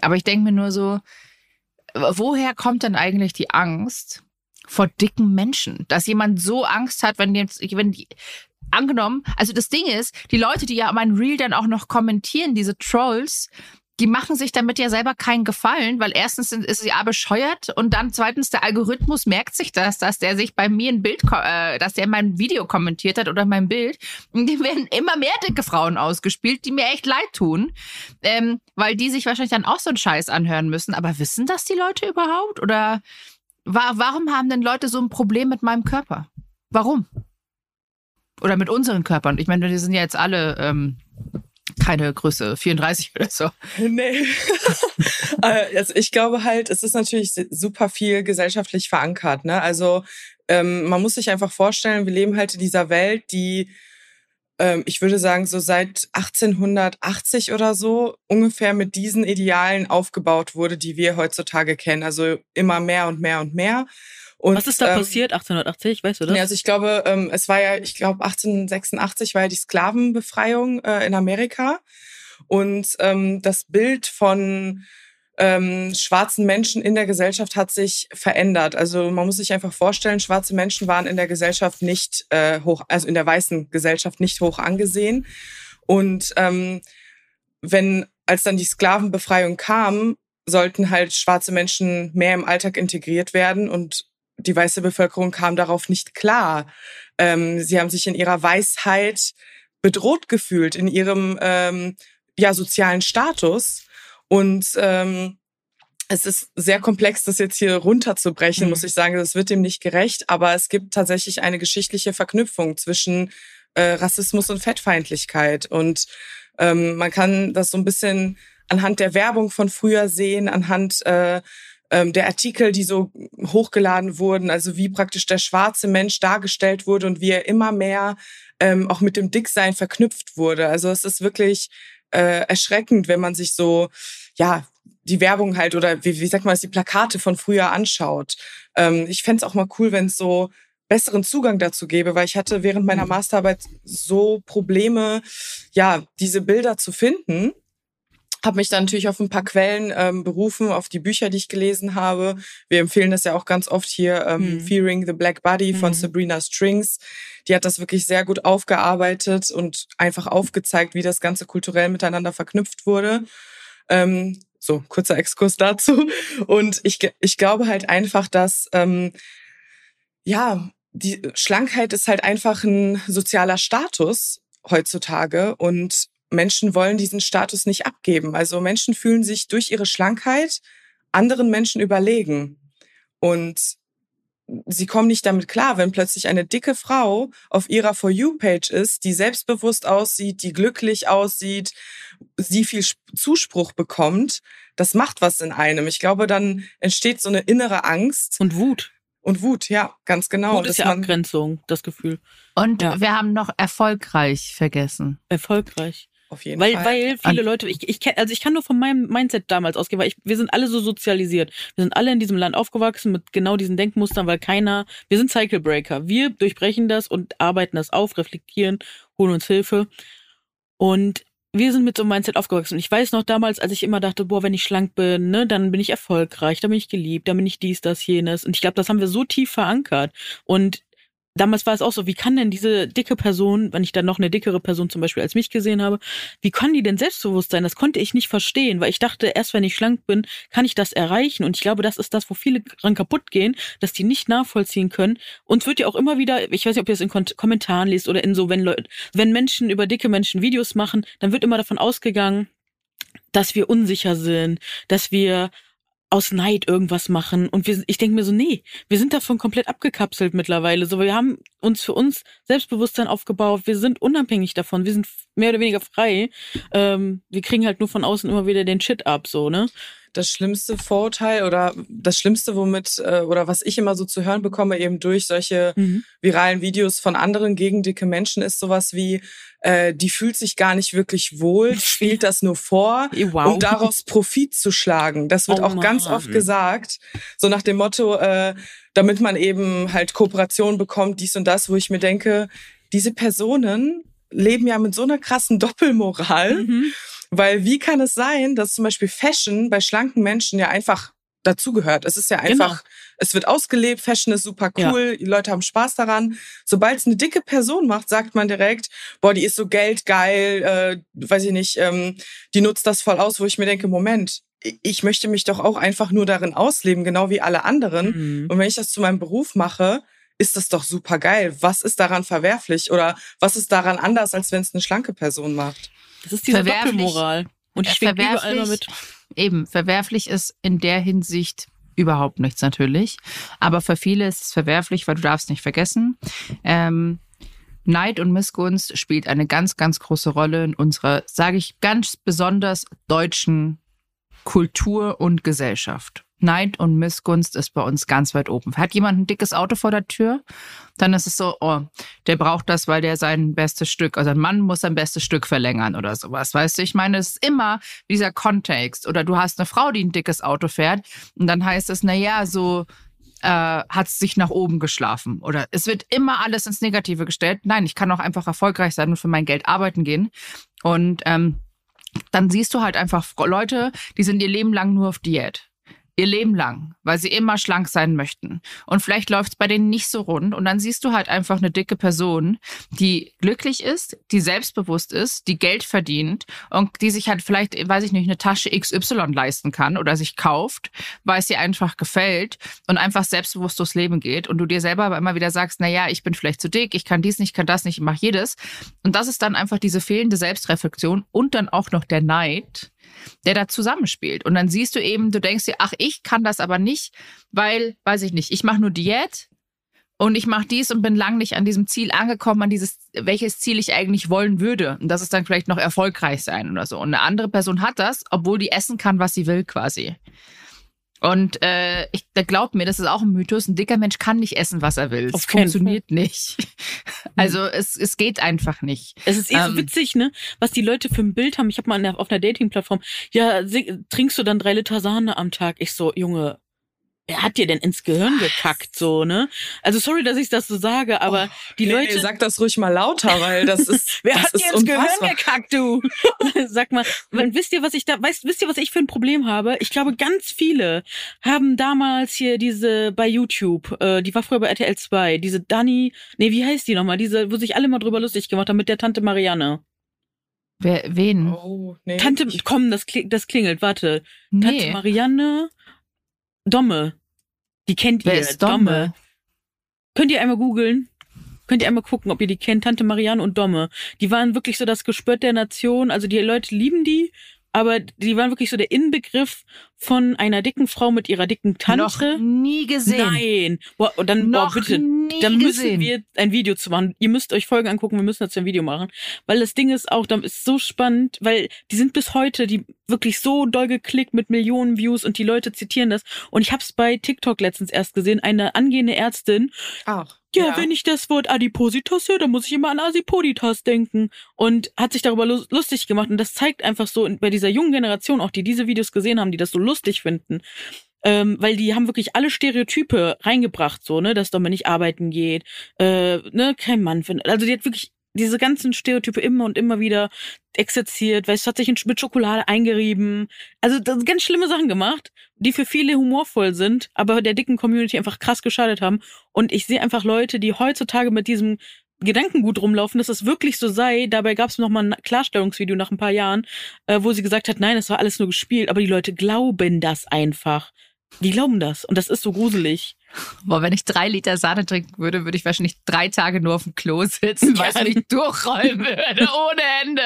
Aber ich denke mir nur so, woher kommt denn eigentlich die Angst vor dicken Menschen? Dass jemand so Angst hat, wenn jetzt, wenn die, angenommen, also das Ding ist, die Leute, die ja mein Reel dann auch noch kommentieren, diese Trolls, die machen sich damit ja selber keinen Gefallen, weil erstens ist sie ja bescheuert und dann zweitens der Algorithmus merkt sich das, dass der sich bei mir ein Bild, äh, dass der mein Video kommentiert hat oder mein Bild. Und die werden immer mehr dicke Frauen ausgespielt, die mir echt leid tun, ähm, weil die sich wahrscheinlich dann auch so einen Scheiß anhören müssen. Aber wissen das die Leute überhaupt? Oder wa warum haben denn Leute so ein Problem mit meinem Körper? Warum? Oder mit unseren Körpern? Ich meine, wir sind ja jetzt alle ähm, keine Größe 34 oder so. Nee. Äh, also ich glaube halt, es ist natürlich super viel gesellschaftlich verankert. Ne? Also ähm, man muss sich einfach vorstellen, wir leben halt in dieser Welt, die ähm, ich würde sagen, so seit 1880 oder so ungefähr mit diesen Idealen aufgebaut wurde, die wir heutzutage kennen. Also immer mehr und mehr und mehr. Und, Was ist da ähm, passiert 1880, weißt du das? Ja, also ich glaube, ähm, es war ja, ich glaube 1886 war ja die Sklavenbefreiung äh, in Amerika und ähm, das Bild von ähm, schwarzen Menschen in der Gesellschaft hat sich verändert. Also man muss sich einfach vorstellen, schwarze Menschen waren in der Gesellschaft nicht äh, hoch, also in der weißen Gesellschaft nicht hoch angesehen. Und ähm, wenn als dann die Sklavenbefreiung kam, sollten halt schwarze Menschen mehr im Alltag integriert werden und die weiße Bevölkerung kam darauf nicht klar. Ähm, sie haben sich in ihrer Weisheit bedroht gefühlt, in ihrem ähm, ja, sozialen Status. Und ähm, es ist sehr komplex, das jetzt hier runterzubrechen, mhm. muss ich sagen. Das wird dem nicht gerecht. Aber es gibt tatsächlich eine geschichtliche Verknüpfung zwischen äh, Rassismus und Fettfeindlichkeit. Und ähm, man kann das so ein bisschen anhand der Werbung von früher sehen, anhand äh, ähm, der Artikel, die so hochgeladen wurden, also wie praktisch der schwarze Mensch dargestellt wurde und wie er immer mehr ähm, auch mit dem Dicksein verknüpft wurde. Also es ist wirklich äh, erschreckend, wenn man sich so, ja, die Werbung halt oder wie, wie sagt man das, die Plakate von früher anschaut. Ähm, ich fände es auch mal cool, wenn es so besseren Zugang dazu gäbe, weil ich hatte während meiner mhm. Masterarbeit so Probleme, ja, diese Bilder zu finden habe mich dann natürlich auf ein paar Quellen ähm, berufen, auf die Bücher, die ich gelesen habe. Wir empfehlen das ja auch ganz oft hier, ähm, mhm. Fearing the Black Body von mhm. Sabrina Strings. Die hat das wirklich sehr gut aufgearbeitet und einfach aufgezeigt, wie das Ganze kulturell miteinander verknüpft wurde. Ähm, so, kurzer Exkurs dazu. Und ich, ich glaube halt einfach, dass, ähm, ja, die Schlankheit ist halt einfach ein sozialer Status heutzutage und Menschen wollen diesen Status nicht abgeben. Also Menschen fühlen sich durch ihre Schlankheit anderen Menschen überlegen. Und sie kommen nicht damit klar, wenn plötzlich eine dicke Frau auf ihrer For You-Page ist, die selbstbewusst aussieht, die glücklich aussieht, sie viel Zuspruch bekommt. Das macht was in einem. Ich glaube, dann entsteht so eine innere Angst. Und Wut. Und Wut, ja, ganz genau. Wut ist ja Abgrenzung, das Gefühl. Und ja. wir haben noch erfolgreich vergessen. Erfolgreich. Auf jeden weil, Fall. Weil viele Leute, ich, ich also ich kann nur von meinem Mindset damals ausgehen, weil ich, wir sind alle so sozialisiert. Wir sind alle in diesem Land aufgewachsen mit genau diesen Denkmustern, weil keiner, wir sind Cycle Breaker. Wir durchbrechen das und arbeiten das auf, reflektieren, holen uns Hilfe. Und wir sind mit so einem Mindset aufgewachsen. Und ich weiß noch damals, als ich immer dachte, boah, wenn ich schlank bin, ne, dann bin ich erfolgreich, dann bin ich geliebt, dann bin ich dies, das, jenes. Und ich glaube, das haben wir so tief verankert. Und damals war es auch so, wie kann denn diese dicke Person, wenn ich dann noch eine dickere Person zum Beispiel als mich gesehen habe, wie kann die denn selbstbewusst sein? Das konnte ich nicht verstehen, weil ich dachte, erst wenn ich schlank bin, kann ich das erreichen. Und ich glaube, das ist das, wo viele dran kaputt gehen, dass die nicht nachvollziehen können. Und wird ja auch immer wieder, ich weiß nicht, ob ihr es in Kommentaren liest oder in so, wenn Leute, wenn Menschen über dicke Menschen Videos machen, dann wird immer davon ausgegangen, dass wir unsicher sind, dass wir aus Neid irgendwas machen. Und wir, ich denke mir so, nee, wir sind davon komplett abgekapselt mittlerweile. So, wir haben uns für uns Selbstbewusstsein aufgebaut. Wir sind unabhängig davon. Wir sind mehr oder weniger frei. Ähm, wir kriegen halt nur von außen immer wieder den Shit ab, so, ne? Das schlimmste Vorurteil oder das Schlimmste, womit äh, oder was ich immer so zu hören bekomme, eben durch solche mhm. viralen Videos von anderen gegen dicke Menschen, ist sowas wie, äh, die fühlt sich gar nicht wirklich wohl, spielt das nur vor, wow. um daraus Profit zu schlagen. Das wird oh, auch Mann. ganz oft gesagt, so nach dem Motto, äh, damit man eben halt Kooperation bekommt, dies und das, wo ich mir denke, diese Personen leben ja mit so einer krassen Doppelmoral. Mhm. Weil wie kann es sein, dass zum Beispiel Fashion bei schlanken Menschen ja einfach dazugehört? Es ist ja genau. einfach, genau. es wird ausgelebt, Fashion ist super cool, ja. die Leute haben Spaß daran. Sobald es eine dicke Person macht, sagt man direkt, boah, die ist so geldgeil, äh, weiß ich nicht, ähm, die nutzt das voll aus, wo ich mir denke, Moment, ich möchte mich doch auch einfach nur darin ausleben, genau wie alle anderen. Mhm. Und wenn ich das zu meinem Beruf mache, ist das doch super geil. Was ist daran verwerflich oder was ist daran anders, als wenn es eine schlanke Person macht? Das ist diese Doppelmoral. Und die schwingt überall immer mit. Eben, verwerflich ist in der Hinsicht überhaupt nichts natürlich. Aber für viele ist es verwerflich, weil du darfst nicht vergessen, ähm, Neid und Missgunst spielt eine ganz, ganz große Rolle in unserer, sage ich, ganz besonders deutschen Kultur und Gesellschaft. Neid und Missgunst ist bei uns ganz weit oben. Hat jemand ein dickes Auto vor der Tür, dann ist es so, oh, der braucht das, weil der sein bestes Stück, also ein Mann muss sein bestes Stück verlängern oder sowas. Weißt du, ich meine, es ist immer dieser Kontext. Oder du hast eine Frau, die ein dickes Auto fährt und dann heißt es, na ja, so äh, hat sich nach oben geschlafen. Oder es wird immer alles ins Negative gestellt. Nein, ich kann auch einfach erfolgreich sein und für mein Geld arbeiten gehen. Und ähm, dann siehst du halt einfach Leute, die sind ihr Leben lang nur auf Diät ihr Leben lang, weil sie immer schlank sein möchten. Und vielleicht läuft es bei denen nicht so rund. Und dann siehst du halt einfach eine dicke Person, die glücklich ist, die selbstbewusst ist, die Geld verdient und die sich halt vielleicht, weiß ich nicht, eine Tasche XY leisten kann oder sich kauft, weil es ihr einfach gefällt und einfach selbstbewusst durchs Leben geht. Und du dir selber aber immer wieder sagst, na ja, ich bin vielleicht zu dick, ich kann dies nicht, kann das nicht, ich mache jedes. Und das ist dann einfach diese fehlende Selbstreflexion und dann auch noch der Neid der da zusammenspielt. Und dann siehst du eben, du denkst dir, ach, ich kann das aber nicht, weil, weiß ich nicht, ich mache nur Diät und ich mache dies und bin lang nicht an diesem Ziel angekommen, an dieses, welches Ziel ich eigentlich wollen würde. Und das ist dann vielleicht noch erfolgreich sein oder so. Und eine andere Person hat das, obwohl die essen kann, was sie will, quasi. Und äh, ich, da glaubt mir, das ist auch ein Mythos. Ein dicker Mensch kann nicht essen, was er will. Es funktioniert Fall. nicht. Also es, es geht einfach nicht. Es ist eh ähm, so witzig, ne? Was die Leute für ein Bild haben. Ich habe mal auf einer Dating-Plattform, ja, trinkst du dann drei Liter Sahne am Tag? Ich so, Junge, wer hat dir denn ins Gehirn gekackt, so, ne? Also sorry, dass ich das so sage, aber oh, die nee, Leute. Ey, sag das ruhig mal lauter, weil das ist. wer das hat dir ins Gehirn gekackt, du? sag mal, wisst ihr, was ich da, weißt, wisst ihr, was ich für ein Problem habe? Ich glaube, ganz viele haben damals hier diese bei YouTube, äh, die war früher bei RTL 2, diese Dani, nee, wie heißt die nochmal? Diese, wo sich alle mal drüber lustig gemacht haben mit der Tante Marianne. Wer, wen? Oh, nee. Tante, komm, das, das klingelt, warte. Nee. Tante Marianne, Domme. Die kennt Wer ihr. Ist Domme? Domme. Könnt ihr einmal googeln? Könnt ihr einmal gucken, ob ihr die kennt, Tante Marianne und Domme. Die waren wirklich so das Gespött der Nation. Also die Leute lieben die, aber die waren wirklich so der Inbegriff von einer dicken Frau mit ihrer dicken Tante. Noch nie gesehen. Nein. Boah, und dann, Noch boah, bitte, dann müssen gesehen. wir ein Video zu machen. Ihr müsst euch Folgen angucken, wir müssen dazu ein Video machen. Weil das Ding ist auch, da ist so spannend, weil die sind bis heute, die wirklich so doll geklickt mit Millionen Views und die Leute zitieren das. Und ich hab's bei TikTok letztens erst gesehen, eine angehende Ärztin. Ach. Ja, ja, wenn ich das Wort Adipositas höre, dann muss ich immer an Asipoditas denken. Und hat sich darüber lustig gemacht. Und das zeigt einfach so bei dieser jungen Generation auch, die diese Videos gesehen haben, die das so lustig finden. Ähm, weil die haben wirklich alle Stereotype reingebracht, so, ne, dass Domme nicht arbeiten geht, äh, ne, kein Mann findet. Also die hat wirklich diese ganzen Stereotype immer und immer wieder exerziert, weißt du, hat sich mit Schokolade eingerieben. Also das ganz schlimme Sachen gemacht, die für viele humorvoll sind, aber der dicken Community einfach krass geschadet haben. Und ich sehe einfach Leute, die heutzutage mit diesem Gedankengut rumlaufen, dass es wirklich so sei. Dabei gab es noch mal ein Klarstellungsvideo nach ein paar Jahren, äh, wo sie gesagt hat, nein, es war alles nur gespielt. Aber die Leute glauben das einfach. Die glauben das. Und das ist so gruselig. Boah, wenn ich drei Liter Sahne trinken würde, würde ich wahrscheinlich drei Tage nur auf dem Klo sitzen, weil es mich durchrollen würde ohne Ende.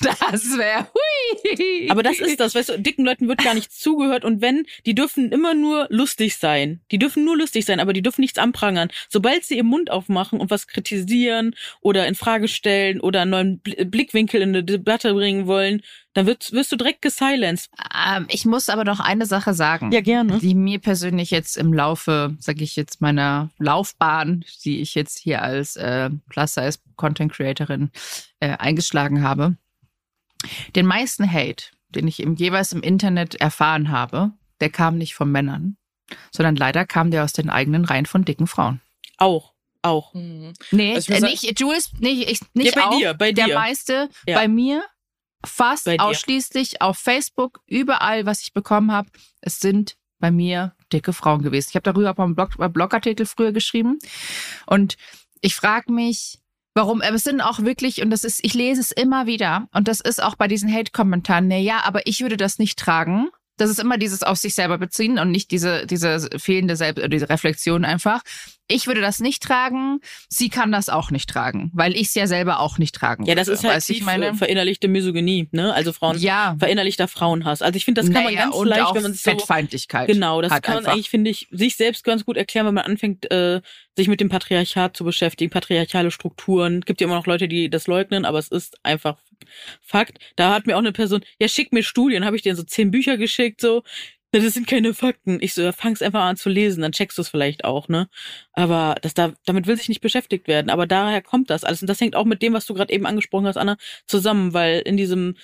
Das wäre hui. Aber das ist das, weißt du, dicken Leuten wird gar nicht zugehört und wenn, die dürfen immer nur lustig sein. Die dürfen nur lustig sein, aber die dürfen nichts anprangern. Sobald sie ihren Mund aufmachen und was kritisieren oder in Frage stellen oder einen neuen Blickwinkel in eine Debatte bringen wollen, dann wirst, wirst du direkt gesilenced. Ähm, ich muss aber noch eine Sache sagen. Ja, gerne. Die mir persönlich jetzt im Laufe, sage ich jetzt, meiner Laufbahn, die ich jetzt hier als äh, Plus-Size Content Creatorin äh, eingeschlagen habe. Den meisten Hate, den ich im, jeweils im Internet erfahren habe, der kam nicht von Männern, sondern leider kam der aus den eigenen Reihen von dicken Frauen. Auch auch. Mhm. Nee, also äh, nicht, Jules, nicht, ich, nicht ja, bei auch. Dir, bei der dir. meiste ja. bei mir fast ausschließlich auf Facebook, überall, was ich bekommen habe, es sind bei mir dicke Frauen gewesen. Ich habe darüber auch einen Blog, Blogartikel früher geschrieben und ich frage mich, warum, aber es sind auch wirklich, und das ist, ich lese es immer wieder, und das ist auch bei diesen Hate-Kommentaren, na ja, aber ich würde das nicht tragen. Das ist immer dieses auf sich selber beziehen und nicht diese, diese fehlende Selbst, diese Reflexion einfach. Ich würde das nicht tragen. Sie kann das auch nicht tragen, weil ich es ja selber auch nicht tragen Ja, das ist halt ich meine verinnerlichte Misogynie, ne? Also Frauen, ja. verinnerlichter Frauenhass. Also ich finde, das kann naja, man ganz leicht, wenn man sich so Fettfeindlichkeit. Genau, das kann man eigentlich, finde ich, sich selbst ganz gut erklären, wenn man anfängt, äh, sich mit dem Patriarchat zu beschäftigen, patriarchale Strukturen. Gibt ja immer noch Leute, die das leugnen, aber es ist einfach Fakt. Da hat mir auch eine Person, ja, schick mir Studien, habe ich dir so zehn Bücher geschickt, so, das sind keine Fakten. Ich so, ja, fang's einfach an zu lesen, dann checkst du es vielleicht auch, ne? Aber das da, damit will sich nicht beschäftigt werden. Aber daher kommt das alles. Und das hängt auch mit dem, was du gerade eben angesprochen hast, Anna, zusammen, weil in diesem,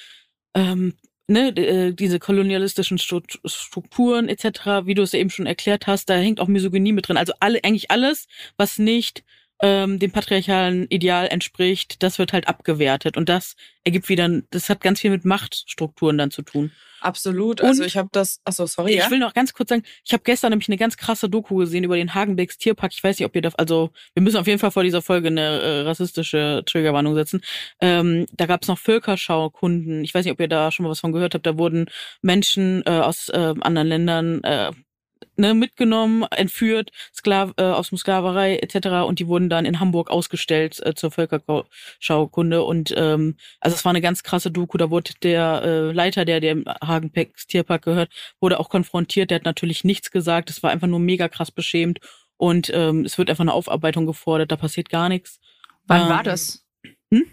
ähm, ne, äh, diese kolonialistischen Strukturen etc., wie du es eben schon erklärt hast, da hängt auch Misogynie mit drin. Also alle, eigentlich alles, was nicht ähm, dem patriarchalen Ideal entspricht, das wird halt abgewertet. Und das ergibt wieder, das hat ganz viel mit Machtstrukturen dann zu tun. Absolut. Also ich habe das, achso, sorry. Ich ja? will noch ganz kurz sagen, ich habe gestern nämlich eine ganz krasse Doku gesehen über den Hagenbecks Tierpark. Ich weiß nicht, ob ihr da, also wir müssen auf jeden Fall vor dieser Folge eine äh, rassistische Triggerwarnung setzen. Ähm, da gab es noch Völkerschaukunden. Ich weiß nicht, ob ihr da schon mal was von gehört habt. Da wurden Menschen äh, aus äh, anderen Ländern äh, ne, mitgenommen, entführt, Sklav, äh, aus dem Sklaverei etc. Und die wurden dann in Hamburg ausgestellt äh, zur Völkerschaukunde. Und ähm, also es war eine ganz krasse Doku. Da wurde der äh, Leiter, der dem Hagenpecks Tierpark gehört, wurde auch konfrontiert. Der hat natürlich nichts gesagt. Es war einfach nur mega krass beschämt. Und ähm, es wird einfach eine Aufarbeitung gefordert. Da passiert gar nichts. Wann ähm, war das? Hm?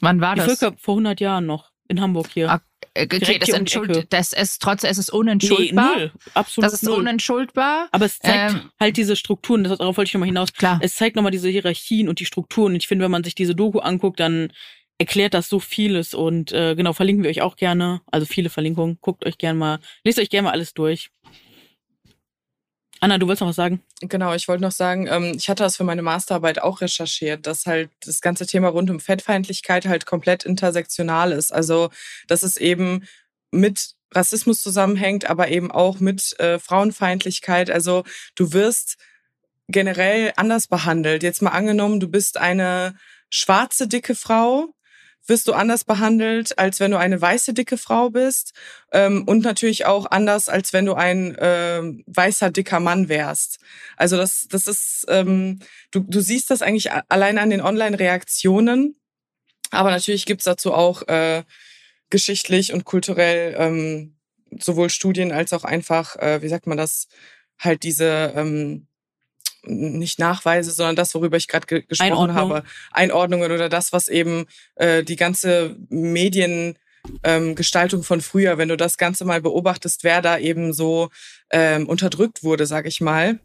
Wann war das? Völker vor 100 Jahren noch in Hamburg hier. Ah, okay, das, entschuld, das ist trotz, es ist unentschuldbar. Nee, null, absolut Das ist null. unentschuldbar. Aber es zeigt ähm, halt diese Strukturen, das, darauf wollte ich nochmal hinaus. Klar. Es zeigt nochmal diese Hierarchien und die Strukturen. Und ich finde, wenn man sich diese Doku anguckt, dann erklärt das so vieles und äh, genau, verlinken wir euch auch gerne. Also viele Verlinkungen. Guckt euch gerne mal, lest euch gerne mal alles durch. Anna, du willst noch was sagen? Genau, ich wollte noch sagen, ähm, ich hatte das für meine Masterarbeit auch recherchiert, dass halt das ganze Thema rund um Fettfeindlichkeit halt komplett intersektional ist. Also, dass es eben mit Rassismus zusammenhängt, aber eben auch mit äh, Frauenfeindlichkeit. Also, du wirst generell anders behandelt. Jetzt mal angenommen, du bist eine schwarze, dicke Frau, wirst du anders behandelt, als wenn du eine weiße, dicke Frau bist. Ähm, und natürlich auch anders, als wenn du ein äh, weißer, dicker Mann wärst. Also das, das ist, ähm, du, du siehst das eigentlich allein an den Online-Reaktionen. Aber natürlich gibt's dazu auch äh, geschichtlich und kulturell ähm, sowohl Studien als auch einfach, äh, wie sagt man das, halt diese ähm, nicht Nachweise, sondern das, worüber ich gerade ge gesprochen Einordnung. habe, Einordnungen oder das, was eben äh, die ganze Mediengestaltung ähm, von früher, wenn du das Ganze mal beobachtest, wer da eben so ähm, unterdrückt wurde, sag ich mal,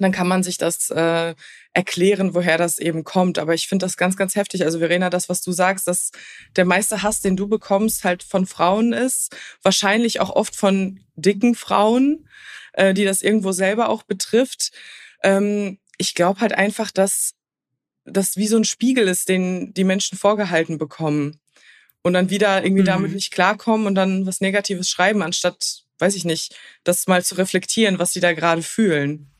dann kann man sich das äh, erklären, woher das eben kommt. Aber ich finde das ganz, ganz heftig. Also Verena, das, was du sagst, dass der meiste Hass, den du bekommst, halt von Frauen ist, wahrscheinlich auch oft von dicken Frauen, äh, die das irgendwo selber auch betrifft. Ähm, ich glaube halt einfach, dass das wie so ein Spiegel ist, den die Menschen vorgehalten bekommen und dann wieder irgendwie mhm. damit nicht klarkommen und dann was Negatives schreiben, anstatt, weiß ich nicht, das mal zu reflektieren, was sie da gerade fühlen.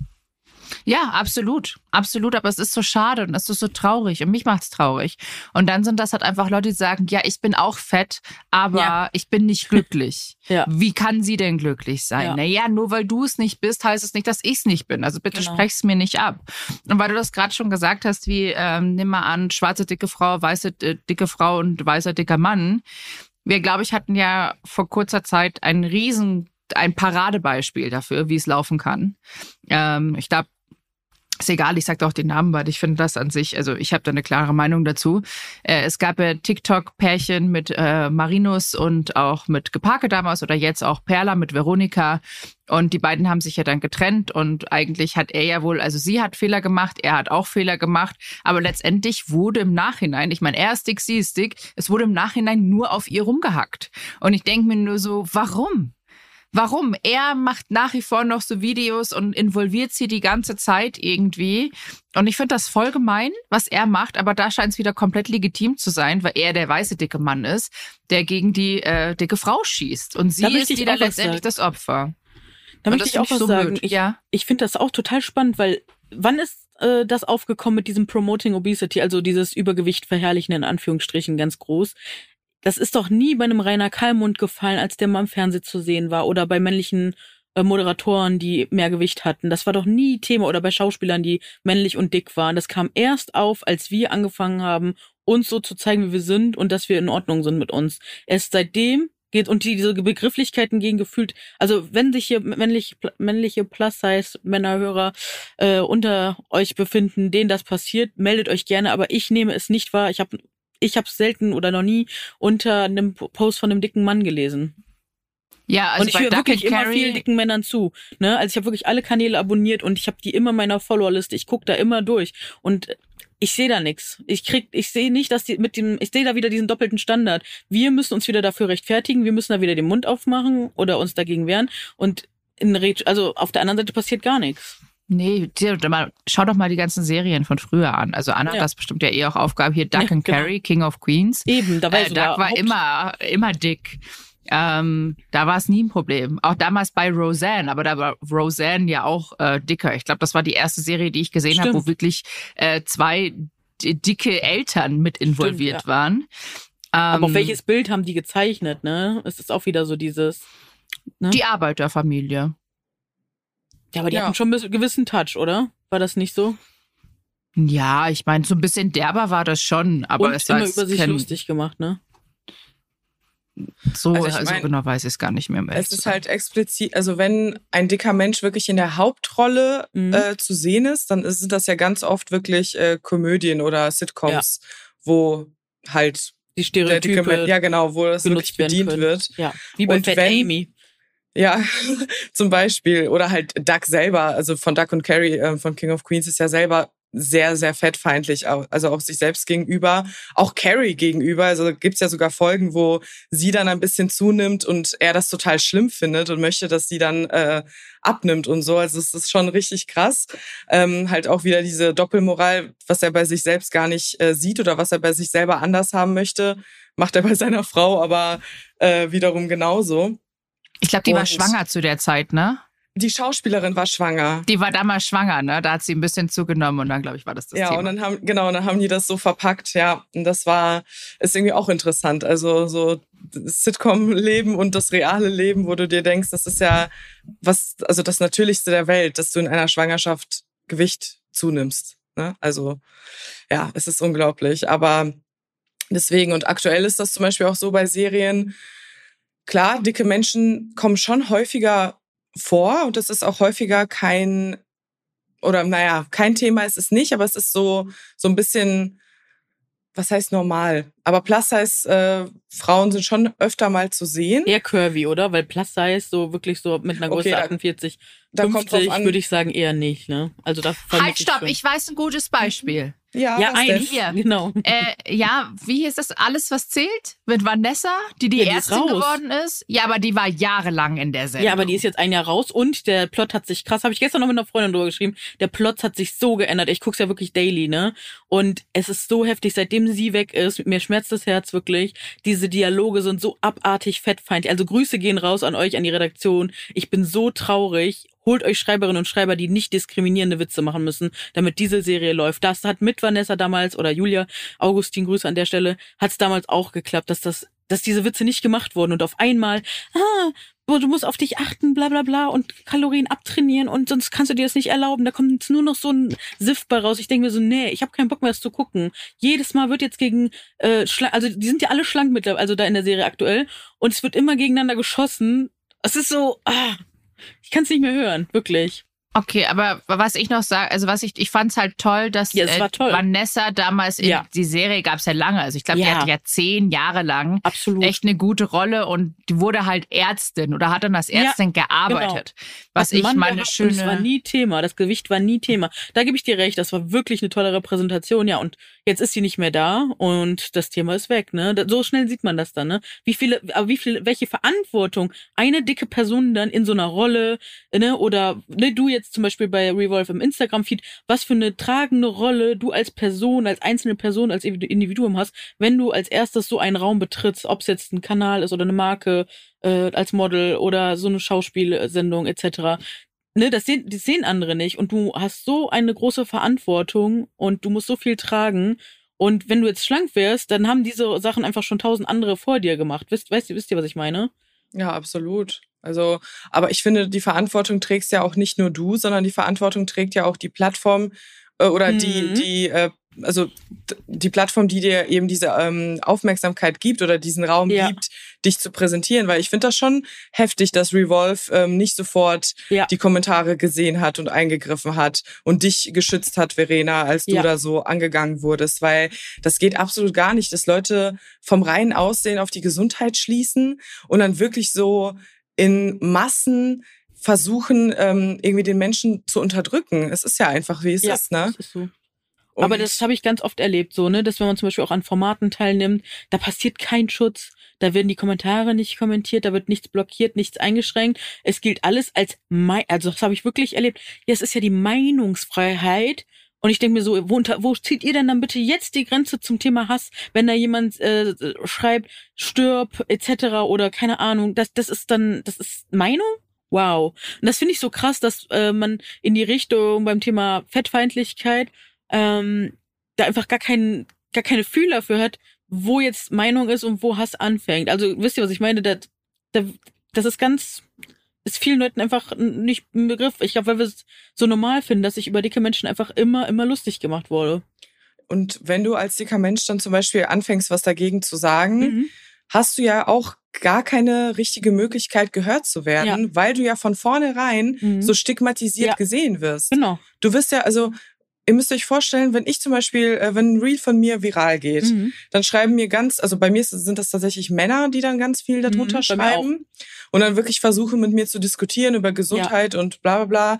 Ja, absolut. Absolut. Aber es ist so schade und es ist so traurig und mich macht es traurig. Und dann sind das halt einfach Leute, die sagen, ja, ich bin auch fett, aber ja. ich bin nicht glücklich. ja. Wie kann sie denn glücklich sein? Ja. Naja, nur weil du es nicht bist, heißt es nicht, dass ich es nicht bin. Also bitte genau. sprech's mir nicht ab. Und weil du das gerade schon gesagt hast, wie, ähm, nimm mal an, schwarze dicke Frau, weiße äh, dicke Frau und weißer dicker Mann. Wir, glaube ich, hatten ja vor kurzer Zeit einen riesen ein Paradebeispiel dafür, wie es laufen kann. Ähm, ich glaube, ist egal, ich sage auch den Namen, weil ich finde das an sich, also ich habe da eine klare Meinung dazu. Äh, es gab ja TikTok-Pärchen mit äh, Marinus und auch mit Geparke damals oder jetzt auch Perla mit Veronika. Und die beiden haben sich ja dann getrennt und eigentlich hat er ja wohl, also sie hat Fehler gemacht, er hat auch Fehler gemacht, aber letztendlich wurde im Nachhinein, ich meine, er ist dick, sie ist dick, es wurde im Nachhinein nur auf ihr rumgehackt. Und ich denke mir nur so, warum? Warum? Er macht nach wie vor noch so Videos und involviert sie die ganze Zeit irgendwie. Und ich finde das voll gemein, was er macht, aber da scheint es wieder komplett legitim zu sein, weil er der weiße dicke Mann ist, der gegen die äh, dicke Frau schießt. Und sie ist wieder letztendlich das Opfer. Da möchte ich auch was so sagen. Ich, ja. ich finde das auch total spannend, weil wann ist äh, das aufgekommen mit diesem Promoting Obesity, also dieses Übergewicht verherrlichen in Anführungsstrichen ganz groß? Das ist doch nie bei einem Rainer Kallmund gefallen, als der mal im Fernsehen zu sehen war oder bei männlichen äh, Moderatoren, die mehr Gewicht hatten. Das war doch nie Thema oder bei Schauspielern, die männlich und dick waren. Das kam erst auf, als wir angefangen haben, uns so zu zeigen, wie wir sind und dass wir in Ordnung sind mit uns. Erst seitdem geht und diese Begrifflichkeiten gehen gefühlt, also wenn sich hier männliche, männliche Plus-Size-Männerhörer äh, unter euch befinden, denen das passiert, meldet euch gerne, aber ich nehme es nicht wahr. Ich habe ich habe selten oder noch nie unter einem Post von einem dicken Mann gelesen. Ja, also und ich höre wirklich immer vielen dicken Männern zu. Ne? Also ich habe wirklich alle Kanäle abonniert und ich habe die immer meiner Followerliste. Ich guck da immer durch und ich sehe da nichts. Ich krieg, ich sehe nicht, dass die mit dem, ich sehe da wieder diesen doppelten Standard. Wir müssen uns wieder dafür rechtfertigen. Wir müssen da wieder den Mund aufmachen oder uns dagegen wehren. Und in also auf der anderen Seite passiert gar nichts. Nee, schau doch mal die ganzen Serien von früher an. Also Anna ja. hat das bestimmt ja eh auch Aufgabe hier. Duck ja, and genau. Carrie, King of Queens. Eben, da war äh, Duck war immer, immer dick. Ähm, da war es nie ein Problem. Auch damals bei Roseanne, aber da war Roseanne ja auch äh, dicker. Ich glaube, das war die erste Serie, die ich gesehen habe, wo wirklich äh, zwei dicke Eltern mit involviert Stimmt, ja. waren. Ähm, aber auf welches Bild haben die gezeichnet, ne? Es ist auch wieder so dieses. Ne? Die Arbeiterfamilie. Ja, aber die ja. hatten schon einen gewissen Touch, oder? War das nicht so? Ja, ich meine, so ein bisschen derber war das schon, aber Und es war immer über sich lustig gemacht, ne? So, also, ich also mein, genau weiß ich es gar nicht mehr. mehr es ist halt explizit, also wenn ein dicker Mensch wirklich in der Hauptrolle mhm. äh, zu sehen ist, dann sind das ja ganz oft wirklich äh, Komödien oder Sitcoms, ja. wo halt die Stereotype, ja genau, wo das wirklich bedient wird. Ja, wie bei Fat Amy. Ja, zum Beispiel. Oder halt Duck selber, also von Duck und Carrie äh, von King of Queens ist ja selber sehr, sehr fettfeindlich, also auch sich selbst gegenüber, auch Carrie gegenüber. Also gibt's ja sogar Folgen, wo sie dann ein bisschen zunimmt und er das total schlimm findet und möchte, dass sie dann äh, abnimmt und so. Also es ist schon richtig krass. Ähm, halt auch wieder diese Doppelmoral, was er bei sich selbst gar nicht äh, sieht oder was er bei sich selber anders haben möchte, macht er bei seiner Frau aber äh, wiederum genauso. Ich glaube, die und war schwanger zu der Zeit, ne? Die Schauspielerin war schwanger. Die war damals schwanger, ne? Da hat sie ein bisschen zugenommen und dann, glaube ich, war das das ja, Thema. und dann haben, genau, dann haben die das so verpackt, ja. Und das war, ist irgendwie auch interessant. Also so Sitcom-Leben und das reale Leben, wo du dir denkst, das ist ja was, also das Natürlichste der Welt, dass du in einer Schwangerschaft Gewicht zunimmst. Ne? Also ja, es ist unglaublich. Aber deswegen, und aktuell ist das zum Beispiel auch so bei Serien, klar, dicke Menschen kommen schon häufiger vor und es ist auch häufiger kein oder naja, kein Thema ist es nicht, aber es ist so so ein bisschen was heißt normal? Aber Plus-Size äh, Frauen sind schon öfter mal zu sehen. Eher curvy, oder? Weil Plus-Size so wirklich so mit einer Größe okay, 48, da, 50 würde ich sagen eher nicht, ne? Also da Halt, stopp, ich, ich weiß ein gutes Beispiel. Ja, ja ein hier. Genau. Äh, ja, wie hieß das? Alles, was zählt? Mit Vanessa, die die ja, Ärztin die geworden ist. Ja, aber die war jahrelang in der Sendung. Ja, aber die ist jetzt ein Jahr raus und der Plot hat sich krass, habe ich gestern noch mit einer Freundin drüber geschrieben, der Plot hat sich so geändert. Ich guck's ja wirklich daily, ne? Und es ist so heftig, seitdem sie weg ist, mir schmerzt das Herz wirklich. Diese Dialoge sind so abartig fettfeindlich. Also Grüße gehen raus an euch, an die Redaktion. Ich bin so traurig. Holt euch Schreiberinnen und Schreiber, die nicht diskriminierende Witze machen müssen, damit diese Serie läuft. Das hat mit Vanessa damals oder Julia Augustin Grüße an der Stelle, hat es damals auch geklappt, dass das dass diese Witze nicht gemacht wurden und auf einmal, ah, du musst auf dich achten, bla bla bla und Kalorien abtrainieren und sonst kannst du dir das nicht erlauben. Da kommt jetzt nur noch so ein Sift bei raus. Ich denke mir so, nee, ich habe keinen Bock mehr, das zu gucken. Jedes Mal wird jetzt gegen, äh, Schla also die sind ja alle schlank mittlerweile, also da in der Serie aktuell und es wird immer gegeneinander geschossen. Es ist so, ah, ich kann es nicht mehr hören, wirklich. Okay, aber was ich noch sage, also was ich, ich fand es halt toll, dass ja, äh, toll. Vanessa damals in ja. die Serie gab es ja lange, also ich glaube, ja. die hatte ja zehn Jahre lang Absolut. echt eine gute Rolle und die wurde halt Ärztin oder hat dann als Ärztin ja, gearbeitet. Genau. Was ich meine schöne. Das war nie Thema, das Gewicht war nie Thema. Da gebe ich dir recht, das war wirklich eine tolle Repräsentation, ja. Und jetzt ist sie nicht mehr da und das Thema ist weg, ne? So schnell sieht man das dann, ne? Wie viele, aber wie viel, welche Verantwortung eine dicke Person dann in so einer Rolle, ne? Oder ne, du jetzt zum Beispiel bei Revolve im Instagram-Feed, was für eine tragende Rolle du als Person, als einzelne Person, als Individuum hast, wenn du als erstes so einen Raum betrittst, ob es jetzt ein Kanal ist oder eine Marke äh, als Model oder so eine Schauspielsendung etc. Ne, das sehen, das sehen andere nicht und du hast so eine große Verantwortung und du musst so viel tragen und wenn du jetzt schlank wärst, dann haben diese Sachen einfach schon tausend andere vor dir gemacht. Wisst, weißt, wisst ihr, was ich meine? Ja, absolut. Also, aber ich finde, die Verantwortung trägst ja auch nicht nur du, sondern die Verantwortung trägt ja auch die Plattform oder mhm. die, die, äh, also die Plattform, die dir eben diese ähm, Aufmerksamkeit gibt oder diesen Raum ja. gibt, dich zu präsentieren. Weil ich finde das schon heftig, dass Revolve ähm, nicht sofort ja. die Kommentare gesehen hat und eingegriffen hat und dich geschützt hat, Verena, als du ja. da so angegangen wurdest. Weil das geht absolut gar nicht, dass Leute vom reinen Aussehen auf die Gesundheit schließen und dann wirklich so in Massen versuchen, ähm, irgendwie den Menschen zu unterdrücken. Es ist ja einfach, wie es ja, ist, ne? Das ist so. Aber das habe ich ganz oft erlebt, so, ne, dass wenn man zum Beispiel auch an Formaten teilnimmt, da passiert kein Schutz, da werden die Kommentare nicht kommentiert, da wird nichts blockiert, nichts eingeschränkt. Es gilt alles als, mein, also das habe ich wirklich erlebt. Ja, es ist ja die Meinungsfreiheit. Und ich denke mir so, wo, unter, wo zieht ihr denn dann bitte jetzt die Grenze zum Thema Hass, wenn da jemand äh, schreibt, stirb etc. oder keine Ahnung, das, das ist dann, das ist Meinung? Wow. Und das finde ich so krass, dass äh, man in die Richtung beim Thema Fettfeindlichkeit ähm, da einfach gar keinen, gar keine Fühler für hat, wo jetzt Meinung ist und wo Hass anfängt. Also wisst ihr, was ich meine? Das, das ist ganz, ist vielen Leuten einfach nicht ein Begriff. Ich glaube, weil wir es so normal finden, dass sich über dicke Menschen einfach immer, immer lustig gemacht wurde. Und wenn du als dicker Mensch dann zum Beispiel anfängst, was dagegen zu sagen, mhm. hast du ja auch gar keine richtige Möglichkeit, gehört zu werden, ja. weil du ja von vornherein mhm. so stigmatisiert ja. gesehen wirst. Genau. Du wirst ja, also ihr müsst euch vorstellen, wenn ich zum Beispiel, äh, wenn ein Reel von mir viral geht, mhm. dann schreiben mir ganz, also bei mir sind das tatsächlich Männer, die dann ganz viel darunter Mhm, schreiben und dann wirklich versuchen, mit mir zu diskutieren über Gesundheit und bla bla bla.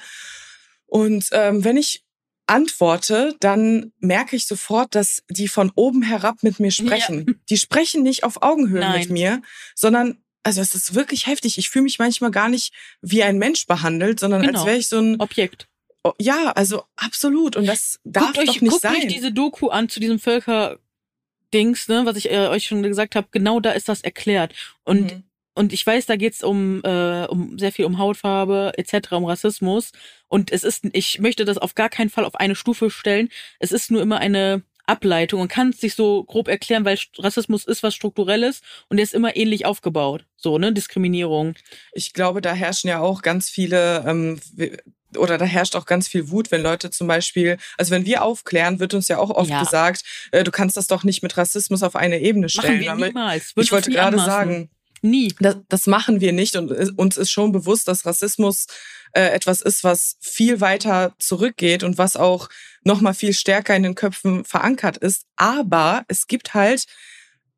Und ähm, wenn ich antworte, dann merke ich sofort, dass die von oben herab mit mir sprechen. Die sprechen nicht auf Augenhöhe Nein. mit mir, sondern also es ist wirklich heftig. Ich fühle mich manchmal gar nicht wie ein Mensch behandelt, sondern Genau. als wäre ich so ein Objekt. Oh, ja, also absolut. Und das darf guckt euch, doch nicht guckt sein. euch diese Doku an zu diesem Völker-Dings, ne, was ich äh, euch schon gesagt habe. Genau da ist das erklärt. Und Mhm. Und ich weiß, da geht's um, äh, um sehr viel um Hautfarbe etc., um Rassismus. Und es ist, ich möchte das auf gar keinen Fall auf eine Stufe stellen. Es ist nur immer eine Ableitung und kann es sich so grob erklären, weil Rassismus ist was Strukturelles und der ist immer ähnlich aufgebaut. So, ne? Diskriminierung. Ich glaube, da herrschen ja auch ganz viele ähm, wir- oder da herrscht auch ganz viel Wut, wenn Leute zum Beispiel, also wenn wir aufklären, wird uns ja auch oft Ja. gesagt, äh, du kannst das doch nicht mit Rassismus auf eine Ebene Machen stellen. wir Damit- niemals. Ich wollte nie gerade anmaßen. sagen, Nie. das, das machen wir nicht und uns ist schon bewusst, dass Rassismus äh, etwas ist, was viel weiter zurückgeht und was auch noch mal viel stärker in den Köpfen verankert ist. Aber es gibt halt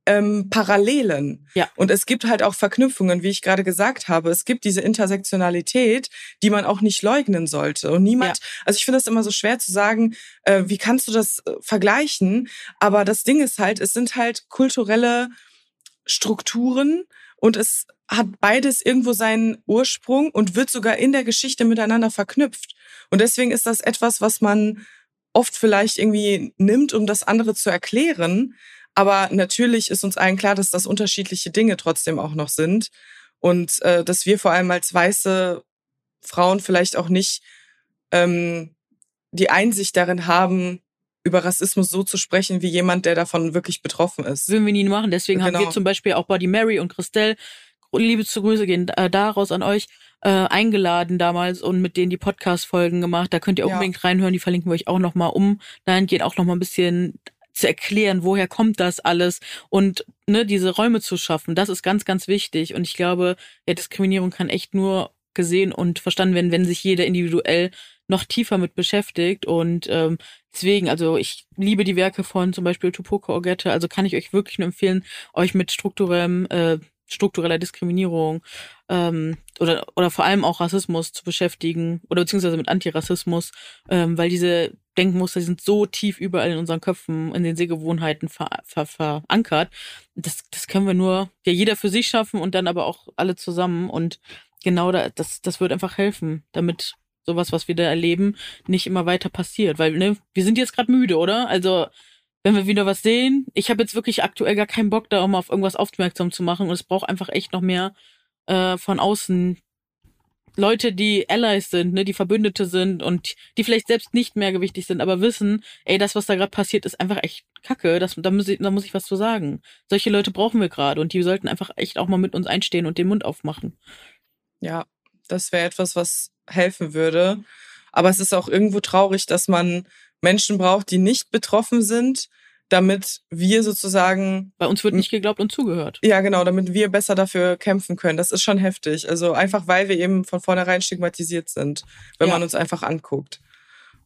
ähm, Parallelen Ja. und es gibt halt auch Verknüpfungen, wie ich gerade gesagt habe. Es gibt diese Intersektionalität, die man auch nicht leugnen sollte. Und niemand, also ich finde das immer so schwer zu sagen, äh, wie kannst du das äh, vergleichen? Aber das Ding ist halt, es sind halt kulturelle Strukturen und es hat beides irgendwo seinen Ursprung und wird sogar in der Geschichte miteinander verknüpft. Und deswegen ist das etwas, was man oft vielleicht irgendwie nimmt, um das andere zu erklären. Aber natürlich ist uns allen klar, dass das unterschiedliche Dinge trotzdem auch noch sind. Und äh, dass wir vor allem als weiße Frauen vielleicht auch nicht ähm, die Einsicht darin haben, über Rassismus so zu sprechen wie jemand, der davon wirklich betroffen ist. Würden wir nie machen. Deswegen genau. haben wir zum Beispiel auch Body Mary und Christelle, liebe zu Grüße gehen äh, daraus an euch, äh, eingeladen damals und mit denen die Podcast-Folgen gemacht. Da könnt ihr auch ja. unbedingt reinhören. Die verlinken wir euch auch nochmal um. Dahin geht auch nochmal ein bisschen zu erklären, woher kommt das alles und ne, diese Räume zu schaffen. Das ist ganz, ganz wichtig. Und ich glaube, ja, Diskriminierung kann echt nur gesehen und verstanden werden, wenn sich jeder individuell noch tiefer mit beschäftigt. Und ähm, deswegen, also ich liebe die Werke von zum Beispiel Tupoka Ogette, also kann ich euch wirklich nur empfehlen, euch mit strukturellem, äh, struktureller Diskriminierung ähm, oder, oder vor allem auch Rassismus zu beschäftigen oder beziehungsweise mit Antirassismus, ähm, weil diese Denkmuster sind so tief überall in unseren Köpfen, in den Sehgewohnheiten ver, ver, verankert. Das, das können wir nur ja jeder für sich schaffen und dann aber auch alle zusammen. Und genau da, das, das wird einfach helfen, damit sowas, was wir da erleben, nicht immer weiter passiert. Weil, ne, wir sind jetzt gerade müde, oder? Also, wenn wir wieder was sehen, ich habe jetzt wirklich aktuell gar keinen Bock da, um auf irgendwas aufmerksam zu machen. Und es braucht einfach echt noch mehr äh, von außen Leute, die Allies sind, ne, die Verbündete sind und die vielleicht selbst nicht mehr gewichtig sind, aber wissen, ey, das, was da gerade passiert, ist einfach echt Kacke. Das, da, muss ich, da muss ich was zu sagen. Solche Leute brauchen wir gerade und die sollten einfach echt auch mal mit uns einstehen und den Mund aufmachen. Ja, das wäre etwas, was helfen würde. Aber es ist auch irgendwo traurig, dass man Menschen braucht, die nicht betroffen sind, damit wir sozusagen. Bei uns wird nicht geglaubt und zugehört. Ja, genau, damit wir besser dafür kämpfen können. Das ist schon heftig. Also einfach, weil wir eben von vornherein stigmatisiert sind, wenn ja. man uns einfach anguckt.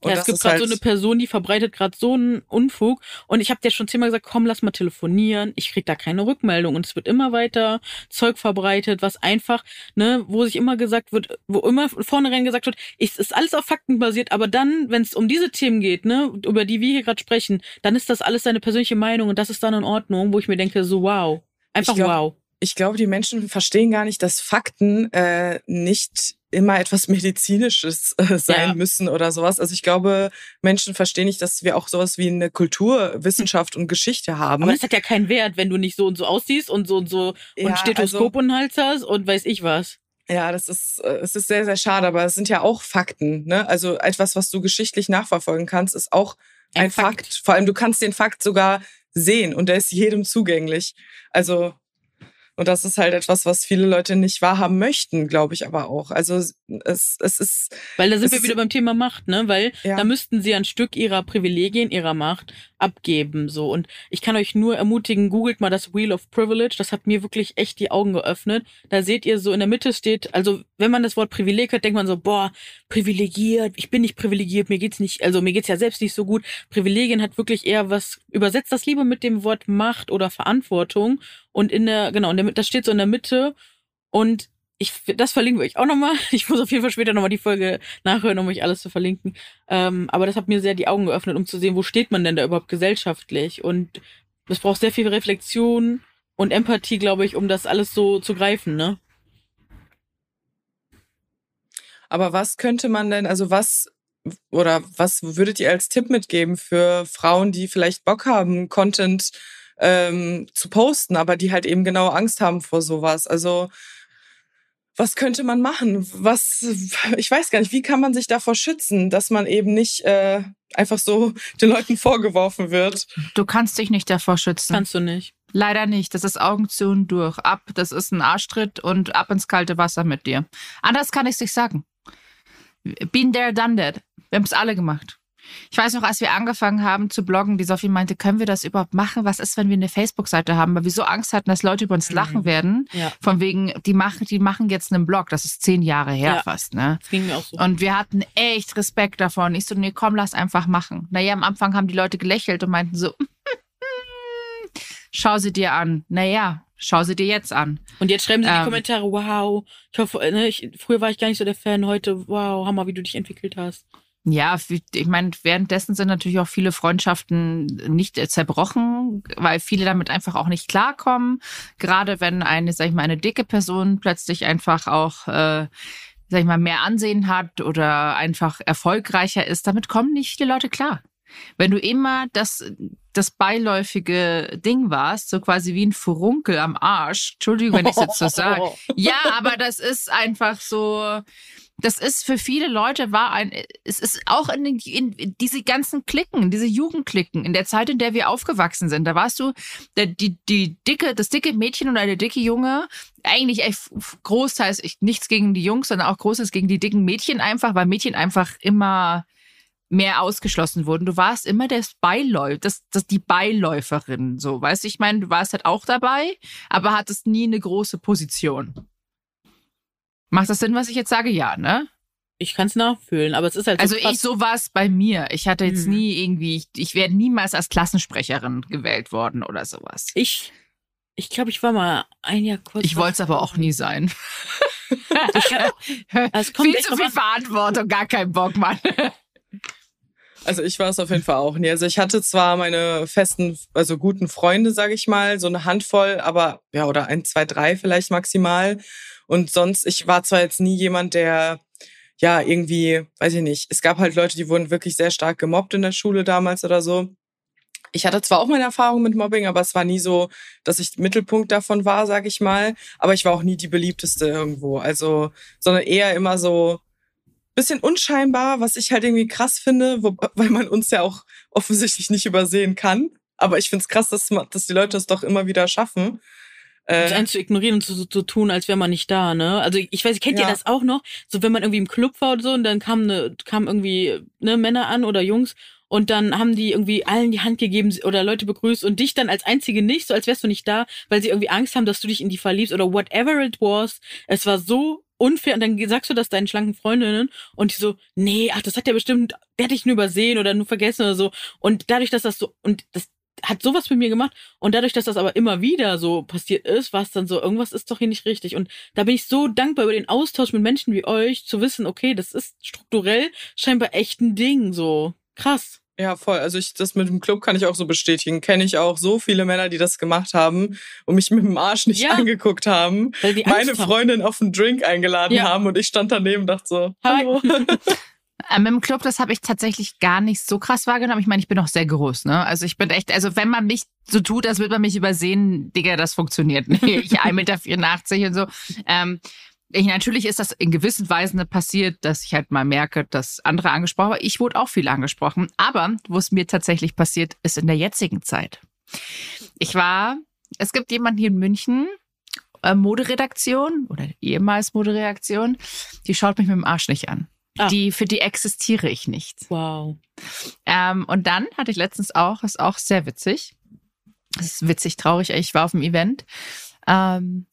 Und ja, es gibt gerade halt so eine Person, die verbreitet gerade so einen Unfug. Und ich habe dir schon zehnmal gesagt, komm, lass mal telefonieren. Ich krieg da keine Rückmeldung. Und es wird immer weiter Zeug verbreitet, was einfach, ne, wo sich immer gesagt wird, wo immer vornherein gesagt wird, es ist alles auf Fakten basiert, aber dann, wenn es um diese Themen geht, ne, über die wir hier gerade sprechen, dann ist das alles deine persönliche Meinung und das ist dann in Ordnung, wo ich mir denke, so wow. Einfach glaub, wow. Ich glaube, die Menschen verstehen gar nicht, dass Fakten äh, nicht immer etwas Medizinisches äh, sein ja. müssen oder sowas. Also ich glaube, Menschen verstehen nicht, dass wir auch sowas wie eine Kulturwissenschaft und Geschichte haben. Aber das hat ja keinen Wert, wenn du nicht so und so aussiehst und so und so ja, und Stethoskop also, und Hals hast und weiß ich was. Ja, das ist, äh, es ist sehr, sehr schade, aber es sind ja auch Fakten. Ne? Also etwas, was du geschichtlich nachverfolgen kannst, ist auch ein, ein Fakt. Fakt. Vor allem, du kannst den Fakt sogar sehen und der ist jedem zugänglich. Also und das ist halt etwas, was viele Leute nicht wahrhaben möchten, glaube ich aber auch. Also es, es ist. Weil da sind wir wieder beim Thema Macht, ne? Weil ja. da müssten sie ein Stück ihrer Privilegien, ihrer Macht abgeben. So. Und ich kann euch nur ermutigen, googelt mal das Wheel of Privilege. Das hat mir wirklich echt die Augen geöffnet. Da seht ihr so in der Mitte steht, also wenn man das Wort Privileg hört, denkt man so, boah, privilegiert, ich bin nicht privilegiert, mir geht's nicht, also mir geht's ja selbst nicht so gut. Privilegien hat wirklich eher was, übersetzt das lieber mit dem Wort Macht oder Verantwortung. Und in der, genau, in der, das steht so in der Mitte. Und ich, das verlinken wir euch auch nochmal. Ich muss auf jeden Fall später nochmal die Folge nachhören, um euch alles zu verlinken. Ähm, aber das hat mir sehr die Augen geöffnet, um zu sehen, wo steht man denn da überhaupt gesellschaftlich. Und es braucht sehr viel Reflexion und Empathie, glaube ich, um das alles so zu greifen, ne? Aber was könnte man denn, also was oder was würdet ihr als Tipp mitgeben für Frauen, die vielleicht Bock haben, Content ähm, zu posten, aber die halt eben genau Angst haben vor sowas? Also was könnte man machen? Was, ich weiß gar nicht, wie kann man sich davor schützen, dass man eben nicht äh, einfach so den Leuten vorgeworfen wird? Du kannst dich nicht davor schützen. Kannst du nicht. Leider nicht. Das ist Augen zu und durch. Ab, das ist ein Arschtritt und ab ins kalte Wasser mit dir. Anders kann ich es nicht sagen. Been there, done that. Wir haben es alle gemacht. Ich weiß noch, als wir angefangen haben zu bloggen, die Sophie meinte, können wir das überhaupt machen? Was ist, wenn wir eine Facebook-Seite haben? Weil wir so Angst hatten, dass Leute über uns mhm. lachen werden. Ja. Von wegen, die machen, die machen jetzt einen Blog. Das ist zehn Jahre her ja. fast, ne? Das ging mir auch so. Und wir hatten echt Respekt davon. Ich so, nee, komm, lass einfach machen. Naja, am Anfang haben die Leute gelächelt und meinten so, schau sie dir an. Naja, schau sie dir jetzt an. Und jetzt schreiben sie in die ähm, Kommentare, wow, ich hoffe, ne, ich, früher war ich gar nicht so der Fan, heute, wow, Hammer, wie du dich entwickelt hast. Ja, ich meine, währenddessen sind natürlich auch viele Freundschaften nicht zerbrochen, weil viele damit einfach auch nicht klarkommen. Gerade wenn eine, sag ich mal, eine dicke Person plötzlich einfach auch, äh, sag ich mal, mehr Ansehen hat oder einfach erfolgreicher ist, damit kommen nicht viele Leute klar. Wenn du immer das, das beiläufige Ding warst, so quasi wie ein Furunkel am Arsch. Entschuldigung, wenn ich es jetzt so sage. Ja, aber das ist einfach so, das ist für viele Leute war ein, es ist auch in, in, in diese ganzen Klicken, diese Jugendklicken, in der Zeit, in der wir aufgewachsen sind, da warst du der, die, die dicke, das dicke Mädchen oder der dicke Junge, eigentlich echt großteils ich, nichts gegen die Jungs, sondern auch großes gegen die dicken Mädchen einfach, weil Mädchen einfach immer mehr ausgeschlossen wurden. Du warst immer der Beiläufer, das, das die Beiläuferin, so, weißt du, ich meine, du warst halt auch dabei, aber hattest nie eine große Position. Macht das Sinn, was ich jetzt sage? Ja, ne? Ich kann es nachfühlen, aber es ist halt so Also ich so war es bei mir. Ich hatte jetzt hm. nie irgendwie, ich, ich wäre niemals als Klassensprecherin gewählt worden oder sowas. Ich, ich glaube, ich war mal ein Jahr kurz. Ich wollte es aber auch nie sein. ich, also viel zu viel Verantwortung, gar kein Bock, Mann. Also ich war es auf jeden Fall auch nie. Also ich hatte zwar meine festen, also guten Freunde, sage ich mal, so eine Handvoll, aber ja, oder ein, zwei, drei vielleicht maximal. Und sonst, ich war zwar jetzt nie jemand, der ja irgendwie, weiß ich nicht, es gab halt Leute, die wurden wirklich sehr stark gemobbt in der Schule damals oder so. Ich hatte zwar auch meine Erfahrung mit Mobbing, aber es war nie so, dass ich Mittelpunkt davon war, sag ich mal. Aber ich war auch nie die beliebteste irgendwo. Also, sondern eher immer so bisschen unscheinbar, was ich halt irgendwie krass finde, wo, weil man uns ja auch offensichtlich nicht übersehen kann. Aber ich finde es krass, dass, dass die Leute das doch immer wieder schaffen. Äh, einen zu ignorieren und zu, zu, zu tun, als wäre man nicht da, ne? Also ich weiß, kennt ja. ihr das auch noch? So wenn man irgendwie im Club war oder so und dann kamen ne, kamen irgendwie ne, Männer an oder Jungs und dann haben die irgendwie allen die Hand gegeben oder Leute begrüßt und dich dann als einzige nicht, so als wärst du nicht da, weil sie irgendwie Angst haben, dass du dich in die verliebst oder whatever it was. Es war so unfair und dann sagst du das deinen schlanken Freundinnen und die so, nee, ach, das hat der bestimmt, der hat dich nur übersehen oder nur vergessen oder so und dadurch, dass das so und das hat sowas mit mir gemacht und dadurch, dass das aber immer wieder so passiert ist, war es dann so, irgendwas ist doch hier nicht richtig. Und da bin ich so dankbar über den Austausch mit Menschen wie euch, zu wissen, okay, das ist strukturell scheinbar echt ein Ding, so krass. Ja, voll. Also ich, das mit dem Club kann ich auch so bestätigen. Kenne ich auch so viele Männer, die das gemacht haben und mich mit dem Arsch nicht ja, angeguckt haben, meine Freundin auf einen Drink eingeladen ja. haben und ich stand daneben und dachte so, hallo. Ähm, Im Club, das habe ich tatsächlich gar nicht so krass wahrgenommen. Ich meine, ich bin auch sehr groß, ne? Also ich bin echt, also wenn man mich so tut, als würde man mich übersehen, Digga, das funktioniert nicht. Ich 1,84 Meter und so. Ähm, ich, natürlich ist das in gewissen Weisen passiert, dass ich halt mal merke, dass andere angesprochen haben. Ich wurde auch viel angesprochen. Aber wo es mir tatsächlich passiert, ist in der jetzigen Zeit. Ich war, es gibt jemanden hier in München, äh, Moderedaktion oder ehemals Moderedaktion, die schaut mich mit dem Arsch nicht an. Ah. Die, für die existiere ich nicht. Wow. Ähm, und dann hatte ich letztens auch, ist auch sehr witzig. Das ist witzig, traurig. Ich war auf dem Event. Ähm,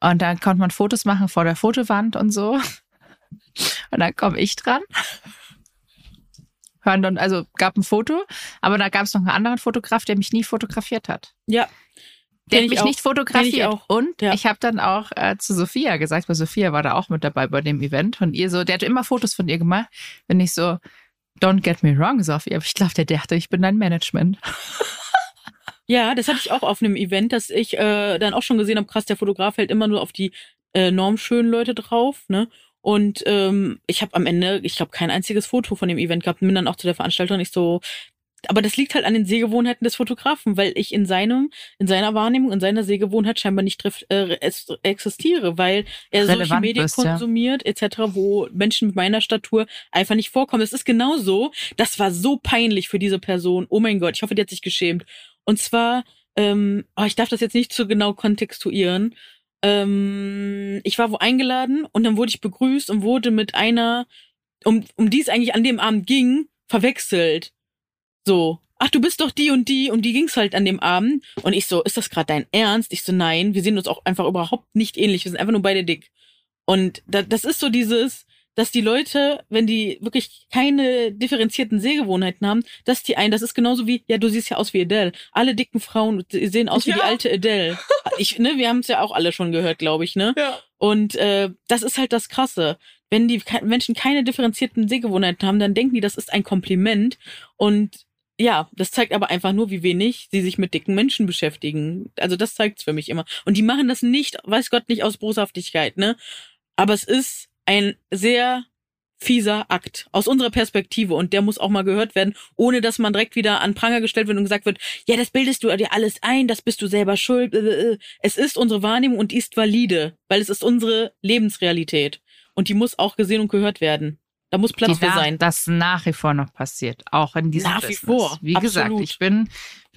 und dann konnte man Fotos machen vor der Fotowand und so. Und dann komme ich dran. Hören dann, also gab ein Foto, aber da gab es noch einen anderen Fotograf, der mich nie fotografiert hat. Ja. Der hat mich auch. nicht fotografiert. Ich und ja. ich habe dann auch äh, zu Sophia gesagt, weil Sophia war da auch mit dabei bei dem Event. Und ihr so, der hat immer Fotos von ihr gemacht. Wenn ich so, don't get me wrong, Sophia, aber ich glaube, der dachte, ich bin dein Management. Ja, das hatte ich auch auf einem Event, dass ich äh, dann auch schon gesehen habe, krass, der Fotograf hält immer nur auf die äh, normschönen Leute drauf, ne? Und ähm, ich habe am Ende, ich glaube, kein einziges Foto von dem Event gehabt. Bin dann auch zu der Veranstaltung nicht so, aber das liegt halt an den Sehgewohnheiten des Fotografen, weil ich in seinem, in seiner Wahrnehmung, in seiner Sehgewohnheit scheinbar nicht äh, existiere, weil er Relevant solche Medien bist, konsumiert, ja. etc., wo Menschen mit meiner Statur einfach nicht vorkommen. Es ist genauso, das war so peinlich für diese Person. Oh mein Gott, ich hoffe, die hat sich geschämt. Und zwar, ähm, oh, ich darf das jetzt nicht zu genau kontextuieren. Ähm, ich war wo eingeladen und dann wurde ich begrüßt und wurde mit einer, um, um die es eigentlich an dem Abend ging, verwechselt. So, ach, du bist doch die und die und die ging's halt an dem Abend. Und ich so, ist das gerade dein Ernst? Ich so, nein, wir sehen uns auch einfach überhaupt nicht ähnlich. Wir sind einfach nur beide dick. Und da, das ist so dieses, dass die Leute, wenn die wirklich keine differenzierten Sehgewohnheiten haben, dass die einen, das ist genauso wie, ja, du siehst ja aus wie Adele. Alle dicken Frauen sehen aus ja. wie die alte Adele. Ich, ne, wir haben es ja auch alle schon gehört, glaube ich, ne? Ja. Und äh, das ist halt das Krasse wenn die Menschen keine differenzierten Sehgewohnheiten haben, dann denken die, das ist ein Kompliment. Und ja, das zeigt aber einfach nur, wie wenig sie sich mit dicken Menschen beschäftigen. Also das zeigt's für mich immer. Und die machen das nicht, weiß Gott, nicht aus Boshaftigkeit, ne? Aber es ist ein sehr fieser Akt aus unserer Perspektive und der muss auch mal gehört werden, ohne dass man direkt wieder an Pranger gestellt wird und gesagt wird, ja, das bildest du dir alles ein, das bist du selber schuld. Äh, äh, äh. Es ist unsere Wahrnehmung und die ist valide, weil es ist unsere Lebensrealität und die muss auch gesehen und gehört werden. Da muss Platz für sein. Das nach wie vor noch passiert, auch in diesem Nach Business. wie vor. Wie Absolut. gesagt, ich bin,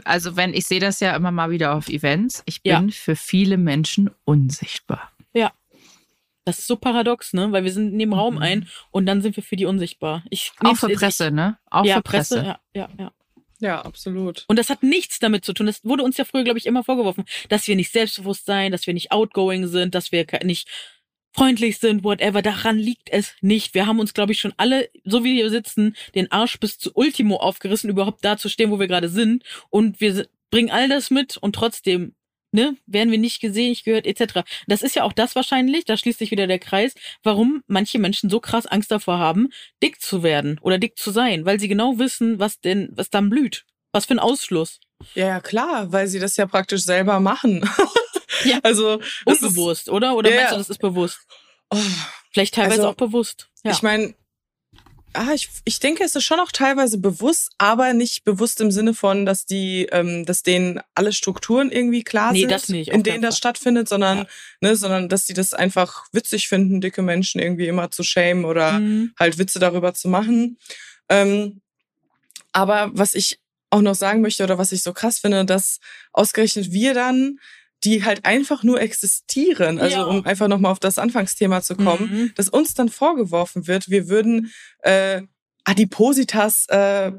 also wenn ich sehe das ja immer mal wieder auf Events, ich bin ja. für viele Menschen unsichtbar. Ja. Das ist so paradox, ne? Weil wir sind in dem Raum mhm. ein und dann sind wir für die unsichtbar. Ich, auch für Presse, ich, ne? Auch ja, für Presse. Presse. Ja, ja, ja. Ja, absolut. Und das hat nichts damit zu tun. Das wurde uns ja früher, glaube ich, immer vorgeworfen, dass wir nicht selbstbewusst sein, dass wir nicht outgoing sind, dass wir nicht freundlich sind, whatever. Daran liegt es nicht. Wir haben uns, glaube ich, schon alle, so wie wir sitzen, den Arsch bis zu Ultimo aufgerissen, überhaupt da zu stehen, wo wir gerade sind. Und wir bringen all das mit und trotzdem ne, werden wir nicht gesehen, nicht gehört, etc. Das ist ja auch das wahrscheinlich, da schließt sich wieder der Kreis, warum manche Menschen so krass Angst davor haben, dick zu werden oder dick zu sein, weil sie genau wissen, was denn, was dann blüht. Was für ein Ausschluss. Ja, ja, klar, weil sie das ja praktisch selber machen. ja. Also unbewusst, ist, oder? Oder ja, meinst du, das ist bewusst? Oh, Vielleicht teilweise also, auch bewusst. Ja. Ich meine, ah, ich, ich denke, es ist schon auch teilweise bewusst, aber nicht bewusst im Sinne von, dass die, ähm, dass denen alle Strukturen irgendwie klar nee, sind, das nicht, in denen das stattfindet, sondern, ja. ne, sondern dass die das einfach witzig finden, dicke Menschen irgendwie immer zu schämen oder mhm. halt Witze darüber zu machen. Ähm, aber was ich auch noch sagen möchte oder was ich so krass finde, dass ausgerechnet wir dann die halt einfach nur existieren. Also ja. um einfach nochmal auf das Anfangsthema zu kommen, mhm. dass uns dann vorgeworfen wird, wir würden äh, Adipositas äh,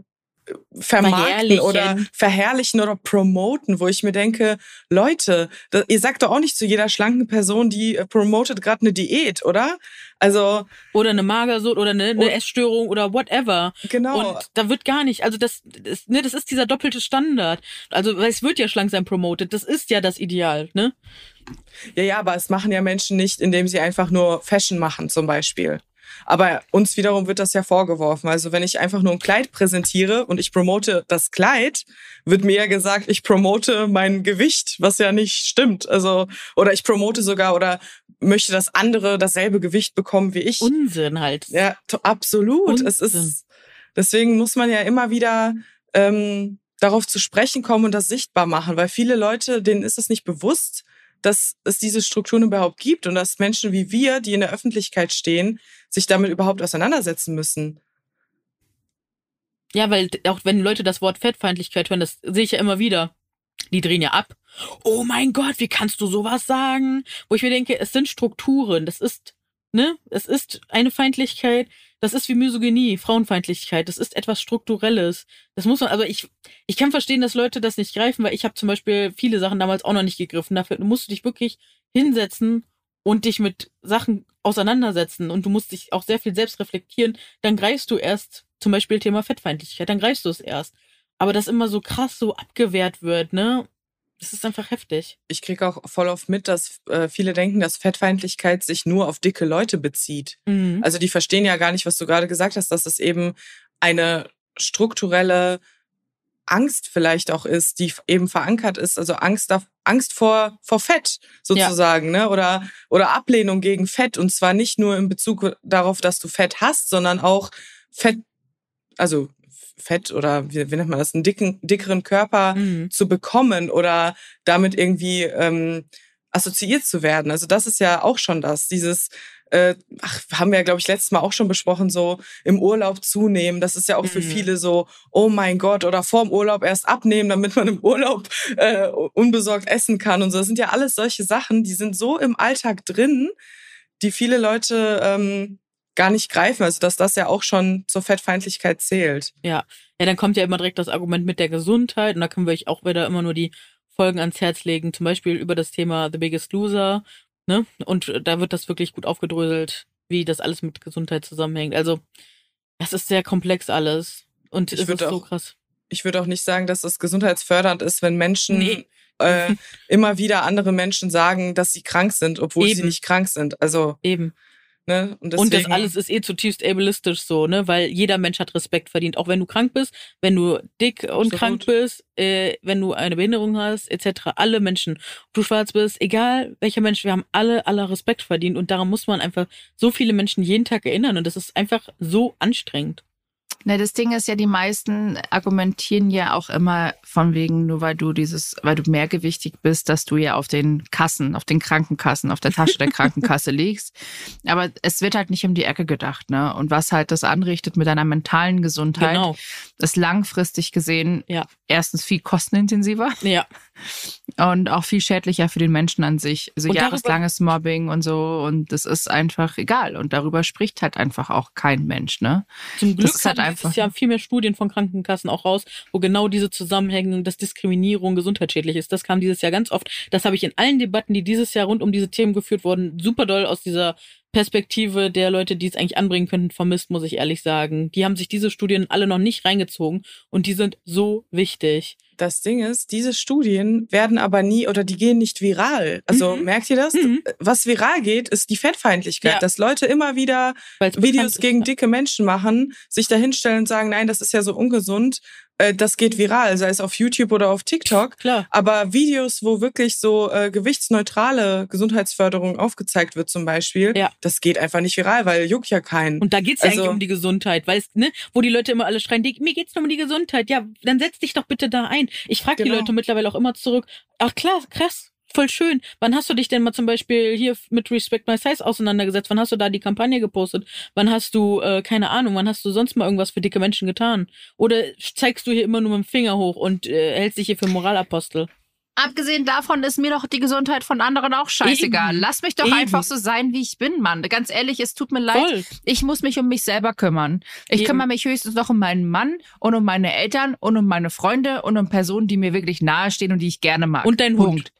vermarkten oder verherrlichen oder promoten, wo ich mir denke, Leute, ihr sagt doch auch nicht zu jeder schlanken Person, die äh, promotet gerade eine Diät, oder? Also oder eine Magersucht oder eine, eine Essstörung oder whatever. Genau. Und da wird gar nicht, also das, das, ne, das ist dieser doppelte Standard. Also es wird ja schlank sein promoted, das ist ja das Ideal, ne? Ja, ja, aber es machen ja Menschen nicht, indem sie einfach nur Fashion machen, zum Beispiel. Aber uns wiederum wird das ja vorgeworfen. Also wenn ich einfach nur ein Kleid präsentiere und ich promote das Kleid, wird mir ja gesagt, ich promote mein Gewicht, was ja nicht stimmt. Also, oder ich promote sogar oder möchte, dass andere dasselbe Gewicht bekommen wie ich. Unsinn halt. Ja, absolut. Unsinn. Es ist, deswegen muss man ja immer wieder, ähm, darauf zu sprechen kommen und das sichtbar machen, weil viele Leute, denen ist es nicht bewusst, dass es diese Strukturen überhaupt gibt und dass Menschen wie wir, die in der Öffentlichkeit stehen, sich damit überhaupt auseinandersetzen müssen. Ja, weil auch wenn Leute das Wort Fettfeindlichkeit hören, das sehe ich ja immer wieder. Die drehen ja ab. Oh mein Gott, wie kannst du sowas sagen? Wo ich mir denke, es sind Strukturen. Das ist, ne? Es ist eine Feindlichkeit. Das ist wie Misogynie, Frauenfeindlichkeit. Das ist etwas Strukturelles. Das muss man, also ich, ich kann verstehen, dass Leute das nicht greifen, weil ich habe zum Beispiel viele Sachen damals auch noch nicht gegriffen. Dafür musst du dich wirklich hinsetzen und dich mit Sachen auseinandersetzen und du musst dich auch sehr viel selbst reflektieren, dann greifst du erst zum Beispiel Thema Fettfeindlichkeit, dann greifst du es erst. Aber das immer so krass so abgewehrt wird, ne? Das ist einfach heftig. Ich kriege auch voll oft mit, dass äh, viele denken, dass Fettfeindlichkeit sich nur auf dicke Leute bezieht. Mhm. Also die verstehen ja gar nicht, was du gerade gesagt hast, dass es eben eine strukturelle Angst vielleicht auch ist, die eben verankert ist, also Angst, Angst vor, vor Fett sozusagen, ja. ne? Oder, oder Ablehnung gegen Fett. Und zwar nicht nur in Bezug darauf, dass du Fett hast, sondern auch Fett, also Fett oder wie, wie nennt man das, einen dicken, dickeren Körper mhm. zu bekommen oder damit irgendwie ähm, assoziiert zu werden. Also das ist ja auch schon das, dieses äh, ach, haben wir ja, glaube ich, letztes Mal auch schon besprochen, so im Urlaub zunehmen. Das ist ja auch für mhm. viele so, oh mein Gott, oder vorm Urlaub erst abnehmen, damit man im Urlaub äh, unbesorgt essen kann und so. Das sind ja alles solche Sachen, die sind so im Alltag drin, die viele Leute ähm, gar nicht greifen. Also dass das ja auch schon zur Fettfeindlichkeit zählt. Ja, ja, dann kommt ja immer direkt das Argument mit der Gesundheit und da können wir euch auch wieder immer nur die Folgen ans Herz legen, zum Beispiel über das Thema The Biggest Loser, Ne? Und da wird das wirklich gut aufgedröselt, wie das alles mit Gesundheit zusammenhängt. Also, es ist sehr komplex alles. Und ich es ist auch, so krass. Ich würde auch nicht sagen, dass das gesundheitsfördernd ist, wenn Menschen nee. äh, immer wieder andere Menschen sagen, dass sie krank sind, obwohl Eben. sie nicht krank sind. Also Eben. Ne? Und, und das alles ist eh zutiefst ableistisch so, ne? Weil jeder Mensch hat Respekt verdient. Auch wenn du krank bist, wenn du dick und Absolut. krank bist, äh, wenn du eine Behinderung hast, etc. Alle Menschen, ob du schwarz bist, egal welcher Mensch, wir haben alle aller Respekt verdient. Und daran muss man einfach so viele Menschen jeden Tag erinnern. Und das ist einfach so anstrengend. Na, das Ding ist ja, die meisten argumentieren ja auch immer von wegen, nur weil du dieses, weil du mehrgewichtig bist, dass du ja auf den Kassen, auf den Krankenkassen, auf der Tasche der Krankenkasse liegst. Aber es wird halt nicht um die Ecke gedacht, ne? Und was halt das anrichtet mit deiner mentalen Gesundheit, genau. ist langfristig gesehen ja. erstens viel kostenintensiver. Ja. Und auch viel schädlicher für den Menschen an sich. Also und jahreslanges Mobbing und so. Und das ist einfach egal. Und darüber spricht halt einfach auch kein Mensch, ne? Zum Glück das halt einfach. ja viel mehr Studien von Krankenkassen auch raus, wo genau diese Zusammenhänge, dass Diskriminierung gesundheitsschädlich ist. Das kam dieses Jahr ganz oft. Das habe ich in allen Debatten, die dieses Jahr rund um diese Themen geführt wurden, super doll aus dieser Perspektive der Leute, die es eigentlich anbringen könnten, vermisst, muss ich ehrlich sagen. Die haben sich diese Studien alle noch nicht reingezogen und die sind so wichtig. Das Ding ist, diese Studien werden aber nie oder die gehen nicht viral. Also mhm. merkt ihr das? Mhm. Was viral geht, ist die Fettfeindlichkeit, ja. dass Leute immer wieder Weil's Videos gegen dicke Menschen machen, sich dahinstellen und sagen, nein, das ist ja so ungesund äh, das geht viral, sei es auf YouTube oder auf TikTok. Klar. Aber Videos, wo wirklich so äh, gewichtsneutrale Gesundheitsförderung aufgezeigt wird zum Beispiel, ja. das geht einfach nicht viral, weil juckt ja keinen. Und da geht's ja also, eigentlich um die Gesundheit, weil es, ne, wo die Leute immer alle schreien, mir geht's nur um die Gesundheit. Ja, dann setz dich doch bitte da ein. Ich frage genau. die Leute mittlerweile auch immer zurück, ach klar, krass, voll schön. Wann hast du dich denn mal zum Beispiel hier mit Respect My Size auseinandergesetzt? Wann hast du da die Kampagne gepostet? Wann hast du, äh, keine Ahnung, wann hast du sonst mal irgendwas für dicke Menschen getan? Oder zeigst du hier immer nur mit dem Finger hoch und äh, hältst dich hier für Moralapostel? Abgesehen davon ist mir doch die Gesundheit von anderen auch scheißegal. Eben. Lass mich doch Eben. einfach so sein, wie ich bin, Mann. Ganz ehrlich, es tut mir leid. Voll. Ich muss mich um mich selber kümmern. Ich Eben. kümmere mich höchstens noch um meinen Mann und um meine Eltern und um meine Freunde und um Personen, die mir wirklich nahestehen und die ich gerne mag. Und dein Punkt. Hund. Mhm.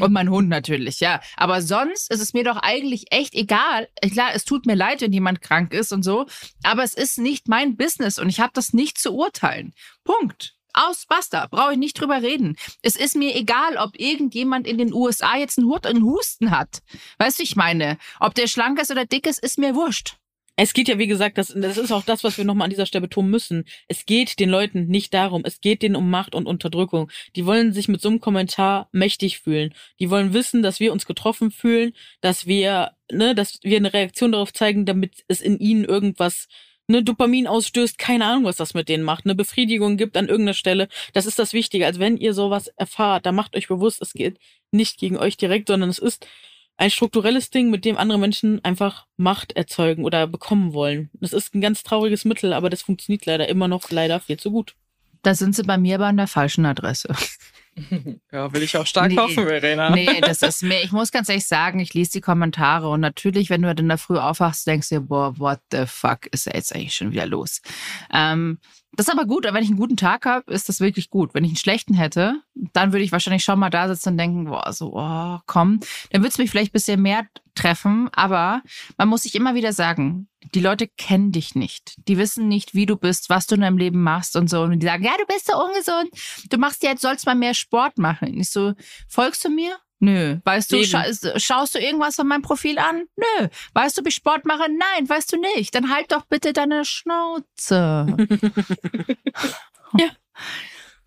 Und mein Hund natürlich, ja. Aber sonst ist es mir doch eigentlich echt egal. Klar, es tut mir leid, wenn jemand krank ist und so, aber es ist nicht mein Business und ich habe das nicht zu urteilen. Punkt. Aus, basta. Brauche ich nicht drüber reden. Es ist mir egal, ob irgendjemand in den USA jetzt einen Husten hat. Weißt du, ich meine, ob der schlank ist oder dick ist, ist mir wurscht. Es geht ja, wie gesagt, das, das ist auch das, was wir nochmal an dieser Stelle betonen müssen. Es geht den Leuten nicht darum. Es geht denen um Macht und Unterdrückung. Die wollen sich mit so einem Kommentar mächtig fühlen. Die wollen wissen, dass wir uns getroffen fühlen, dass wir, ne, dass wir eine Reaktion darauf zeigen, damit es in ihnen irgendwas ne, Dopamin ausstößt, keine Ahnung, was das mit denen macht, eine Befriedigung gibt an irgendeiner Stelle. Das ist das Wichtige. Als wenn ihr sowas erfahrt, da macht euch bewusst, es geht nicht gegen euch direkt, sondern es ist ein strukturelles Ding, mit dem andere Menschen einfach Macht erzeugen oder bekommen wollen. Das ist ein ganz trauriges Mittel, aber das funktioniert leider immer noch leider viel zu gut. Da sind sie bei mir aber an der falschen Adresse. Ja, will ich auch stark nee, hoffen, Verena. Nee, das ist mir, ich muss ganz ehrlich sagen, ich lese die Kommentare und natürlich, wenn du dann in der Früh aufwachst, denkst du dir, boah, what the fuck ist da jetzt eigentlich schon wieder los? Ähm, das ist aber gut, wenn ich einen guten Tag habe, ist das wirklich gut. Wenn ich einen schlechten hätte, dann würde ich wahrscheinlich schon mal da sitzen und denken, boah, so, oh, komm. Dann würde es mich vielleicht ein bisschen mehr treffen, aber man muss sich immer wieder sagen, die Leute kennen dich nicht. Die wissen nicht, wie du bist, was du in deinem Leben machst und so. Und die sagen, ja, du bist so ungesund. Du machst jetzt, sollst mal mehr Sport machen. Und ich so, folgst du mir? Nö. Weißt du, scha schaust du irgendwas von meinem Profil an? Nö. Weißt du, ob ich Sport mache? Nein, weißt du nicht. Dann halt doch bitte deine Schnauze. ja.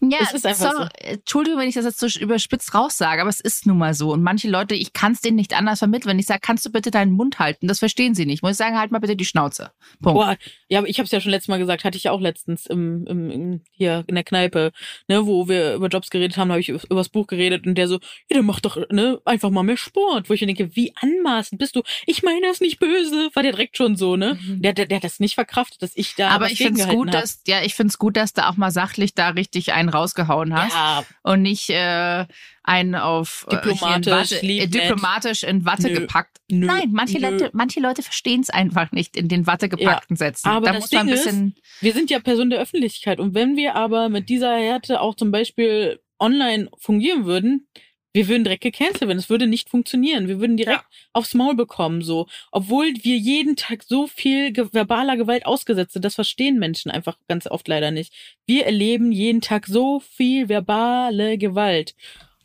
Ja, es ist einfach so, so. Entschuldigung, wenn ich das jetzt so überspitzt raussage, aber es ist nun mal so. Und manche Leute, ich kann es denen nicht anders vermitteln. Wenn ich sage, kannst du bitte deinen Mund halten? Das verstehen sie nicht. Muss ich sagen, halt mal bitte die Schnauze. Punkt. Boah, ja, aber ich habe es ja schon letztes Mal gesagt, hatte ich ja auch letztens im, im, im, hier in der Kneipe, ne, wo wir über Jobs geredet haben, habe ich über das Buch geredet und der so, ja, dann mach doch ne, einfach mal mehr Sport. Wo ich denke, wie anmaßend bist du? Ich meine das nicht böse. War der direkt schon so, ne? Mhm. Der, der, der hat das nicht verkraftet, dass ich da. Aber ich finde es gut, hab. dass, ja, ich finde es gut, dass da auch mal sachlich da richtig einen rausgehauen hast ja. und nicht äh, einen auf äh, diplomatisch, in Watte, äh, diplomatisch in Watte Nö. gepackt. Nö. Nein, manche Nö. Leute, manche Leute verstehen es einfach nicht in den Watte gepackten ja. Sätzen. Aber da das muss man Ding ein bisschen ist, wir sind ja Personen der Öffentlichkeit und wenn wir aber mit dieser Härte auch zum Beispiel online fungieren würden, wir würden direkt gecancelt werden. Es würde nicht funktionieren. Wir würden direkt ja. aufs Maul bekommen, so. Obwohl wir jeden Tag so viel ge verbaler Gewalt ausgesetzt sind. Das verstehen Menschen einfach ganz oft leider nicht. Wir erleben jeden Tag so viel verbale Gewalt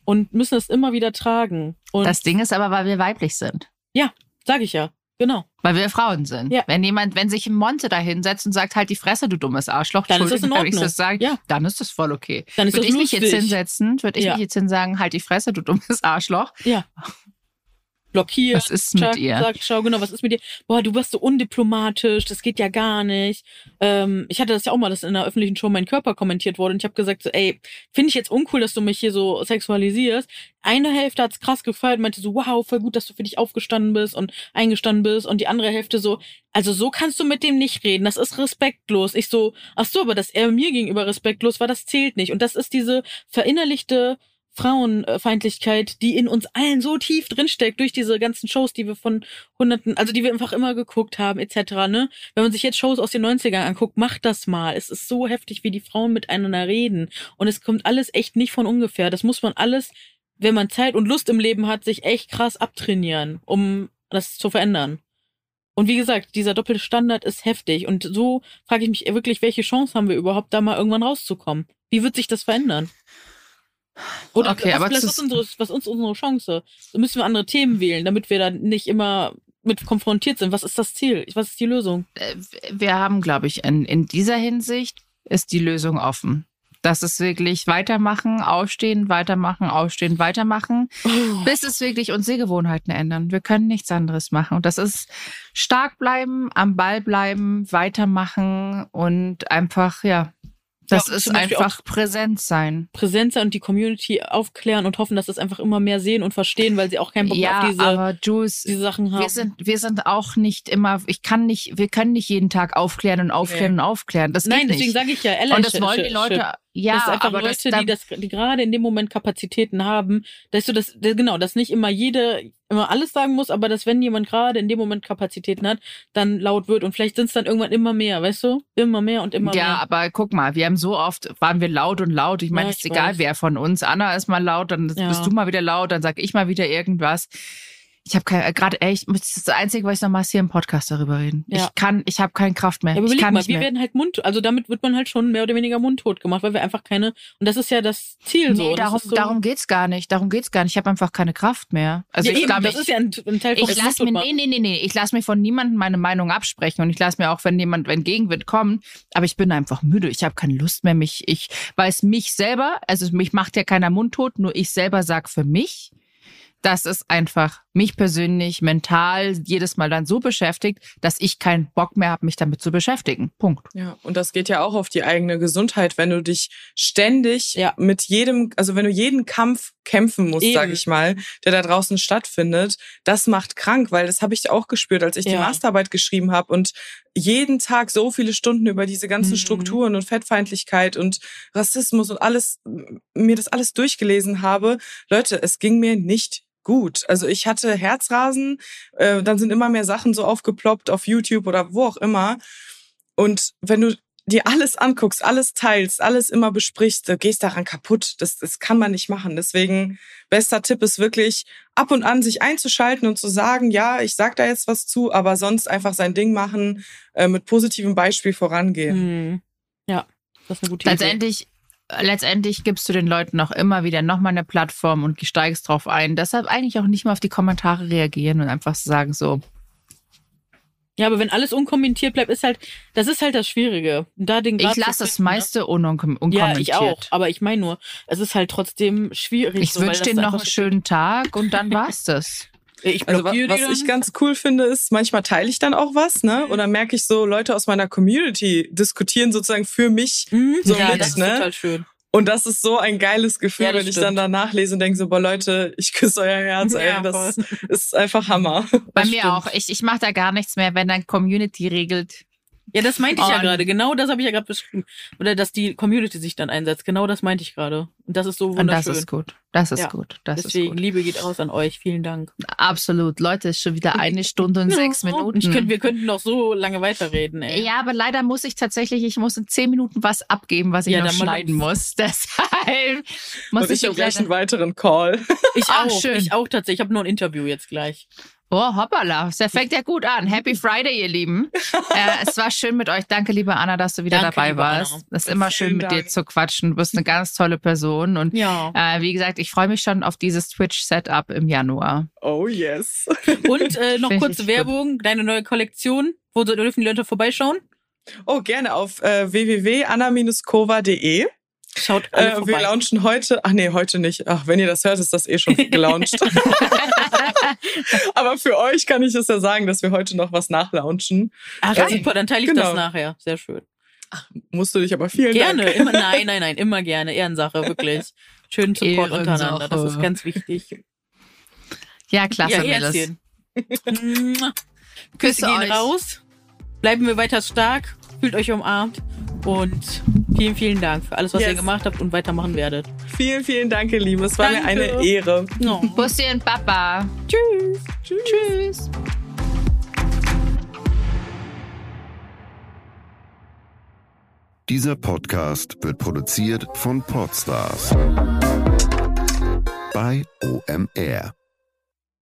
und müssen es immer wieder tragen. Und das Ding ist aber, weil wir weiblich sind. Ja, sage ich ja. Genau. Weil wir Frauen sind. Ja. Wenn jemand, wenn sich ein Monte da hinsetzt und sagt, halt die Fresse, du dummes Arschloch, dann ist das in Ordnung. Ich das sagen, ja. Dann ist das voll okay. Dann ist würde ich lustig. mich jetzt hinsetzen, würde ich ja. mich jetzt hinsagen, halt die Fresse, du dummes Arschloch. Ja blockiert. Was ist mit Chuck ihr? Sagt, schau genau, was ist mit dir? Boah, du wirst so undiplomatisch, das geht ja gar nicht. Ähm, ich hatte das ja auch mal, dass in einer öffentlichen Show mein Körper kommentiert wurde und ich habe gesagt, so, ey, finde ich jetzt uncool, dass du mich hier so sexualisierst. Eine Hälfte hat's krass gefeiert, meinte so, wow, voll gut, dass du für dich aufgestanden bist und eingestanden bist und die andere Hälfte so, also so kannst du mit dem nicht reden, das ist respektlos. Ich so, ach so, aber dass er mir gegenüber respektlos war, das zählt nicht. Und das ist diese verinnerlichte Frauenfeindlichkeit, die in uns allen so tief drinsteckt durch diese ganzen Shows, die wir von hunderten, also die wir einfach immer geguckt haben, etc. Ne? Wenn man sich jetzt Shows aus den 90ern anguckt, macht das mal. Es ist so heftig, wie die Frauen miteinander reden. Und es kommt alles echt nicht von ungefähr. Das muss man alles, wenn man Zeit und Lust im Leben hat, sich echt krass abtrainieren, um das zu verändern. Und wie gesagt, dieser doppelte Standard ist heftig. Und so frage ich mich wirklich, welche Chance haben wir überhaupt, da mal irgendwann rauszukommen? Wie wird sich das verändern? Oder okay, was, aber was, ist unsere, was ist unsere Chance? So müssen wir andere Themen wählen, damit wir dann nicht immer mit konfrontiert sind. Was ist das Ziel? Was ist die Lösung? Äh, wir haben, glaube ich, in, in dieser Hinsicht ist die Lösung offen. Das ist wirklich weitermachen, aufstehen, weitermachen, aufstehen, weitermachen, oh. bis es wirklich unsere Gewohnheiten ändern. Wir können nichts anderes machen. Und das ist stark bleiben, am Ball bleiben, weitermachen und einfach, ja, das ja, ist einfach präsent sein. Präsent sein und die Community aufklären und hoffen, dass es einfach immer mehr sehen und verstehen, weil sie auch keinen Bock ja, auf diese, aber Jules, diese Sachen haben. Wir sind, wir sind auch nicht immer, ich kann nicht, wir können nicht jeden Tag aufklären und aufklären nee. und aufklären. Das Nein, deswegen sage ich ja, Ella Und das wollen die Leute, ja, das ist einfach aber Leute, das, die das, die gerade in dem Moment Kapazitäten haben, dass du das, genau, dass nicht immer jede immer alles sagen muss, aber dass wenn jemand gerade in dem Moment Kapazitäten hat, dann laut wird und vielleicht sind es dann irgendwann immer mehr, weißt du? Immer mehr und immer ja, mehr. Ja, aber guck mal, wir haben so oft, waren wir laut und laut. Ich meine, ja, es ist egal, weiß. wer von uns. Anna ist mal laut, dann ja. bist du mal wieder laut, dann sag ich mal wieder irgendwas ich habe kein gerade echt das ist das einzige, was ich noch mal hier im Podcast darüber reden. Ja. Ich kann, ich habe keine Kraft mehr. Ja, aber ich kann mal, nicht wir mehr. werden halt mund, also damit wird man halt schon mehr oder weniger mundtot gemacht, weil wir einfach keine und das ist ja das Ziel nee, so. darum, so. darum geht's gar nicht. Darum geht's gar nicht. Ich habe einfach keine Kraft mehr. Also ja, ich glaube, das ist ja ein, ein Teil von ich lass mir nee, nee, nee, nee, ich lasse mir von niemandem meine Meinung absprechen und ich lasse mir auch, wenn jemand wenn Gegenwind kommt, aber ich bin einfach müde. Ich habe keine Lust mehr mich ich weiß mich selber, also mich macht ja keiner mundtot, nur ich selber sag für mich das ist einfach mich persönlich mental jedes Mal dann so beschäftigt, dass ich keinen Bock mehr habe, mich damit zu beschäftigen. Punkt. Ja, und das geht ja auch auf die eigene Gesundheit, wenn du dich ständig ja. mit jedem, also wenn du jeden Kampf kämpfen musst, sage ich mal, der da draußen stattfindet, das macht krank, weil das habe ich auch gespürt, als ich ja. die Masterarbeit geschrieben habe und jeden Tag so viele Stunden über diese ganzen mhm. Strukturen und Fettfeindlichkeit und Rassismus und alles mir das alles durchgelesen habe. Leute, es ging mir nicht gut. Also ich hatte Herzrasen, äh, dann sind immer mehr Sachen so aufgeploppt auf YouTube oder wo auch immer. Und wenn du dir alles anguckst, alles teilst, alles immer besprichst, du gehst daran kaputt. Das, das kann man nicht machen. Deswegen, bester Tipp ist wirklich, ab und an sich einzuschalten und zu sagen, ja, ich sag da jetzt was zu, aber sonst einfach sein Ding machen, äh, mit positivem Beispiel vorangehen. Hm. Ja, das ist eine gute Idee. Letztendlich letztendlich gibst du den Leuten auch immer wieder nochmal eine Plattform und steigst drauf ein. Deshalb eigentlich auch nicht mehr auf die Kommentare reagieren und einfach sagen so. Ja, aber wenn alles unkommentiert bleibt, ist halt, das ist halt das Schwierige. Da den ich lasse das meiste ne? unkommentiert. Ja, ich auch. Aber ich meine nur, es ist halt trotzdem schwierig. Ich so, wünsche dir noch einen schönen Tag und dann war's das. Ich also was, was ich ganz cool finde, ist, manchmal teile ich dann auch was, ne? Oder merke ich so, Leute aus meiner Community diskutieren sozusagen für mich mhm. so ja, mit, das ist ne? total schön. Und das ist so ein geiles Gefühl, ja, wenn ich dann danach lese und denke so, boah Leute, ich küsse euer Herz, ey, ja, das ist einfach Hammer. Bei das mir stimmt. auch. Ich, ich mache da gar nichts mehr, wenn dann Community regelt. Ja, das meinte ich ja gerade. Genau das habe ich ja gerade beschrieben. Oder dass die Community sich dann einsetzt. Genau das meinte ich gerade. Und das ist so wunderschön. Und das ist gut. Das ist ja. gut. Das Deswegen, ist gut. Liebe geht aus an euch. Vielen Dank. Absolut. Leute, ist schon wieder eine Stunde und sechs Minuten. Ich könnte, wir könnten noch so lange weiterreden, ey. Ja, aber leider muss ich tatsächlich, ich muss in zehn Minuten was abgeben, was ich ja, noch schneiden muss. Deshalb muss und ich, ich gleich einen weiteren Call. Ich auch. Ach, schön. Ich auch tatsächlich. Ich habe nur ein Interview jetzt gleich. Oh, hoppala. Das fängt ja gut an. Happy Friday, ihr Lieben. äh, es war schön mit euch. Danke, liebe Anna, dass du wieder Danke, dabei warst. Es ist immer schön, mit Dank. dir zu quatschen. Du bist eine ganz tolle Person. Und ja. äh, wie gesagt, ich ich freue mich schon auf dieses Twitch-Setup im Januar. Oh yes. Und äh, noch kurze Werbung, gut. deine neue Kollektion. Wo dürfen die Leute vorbeischauen? Oh, gerne auf äh, www.anna-kova.de. Schaut alle äh, Wir launchen heute, ach nee, heute nicht. Ach, wenn ihr das hört, ist das eh schon gelauncht. Aber für euch kann ich es ja sagen, dass wir heute noch was nachlaunchen. Ach, äh, super, dann teile ich genau. das nachher. Sehr schön. Ach, musst du dich aber vielen gerne, Dank. Immer, nein, nein, nein, immer gerne. Ehrensache, wirklich. Schönen Support Ehrensache. untereinander, das ist ganz wichtig. Ja, klasse, ja, Mädels. Küsse gehen euch. raus. Bleiben wir weiter stark. Fühlt euch umarmt. Und vielen, vielen Dank für alles, was yes. ihr gemacht habt und weitermachen werdet. Vielen, vielen Dank, ihr Lieben. Es war Danke. mir eine Ehre. No. Bussi und Papa. Tschüss. Tschüss. Tschüss. Dieser Podcast wird produziert von Podstars bei OMR.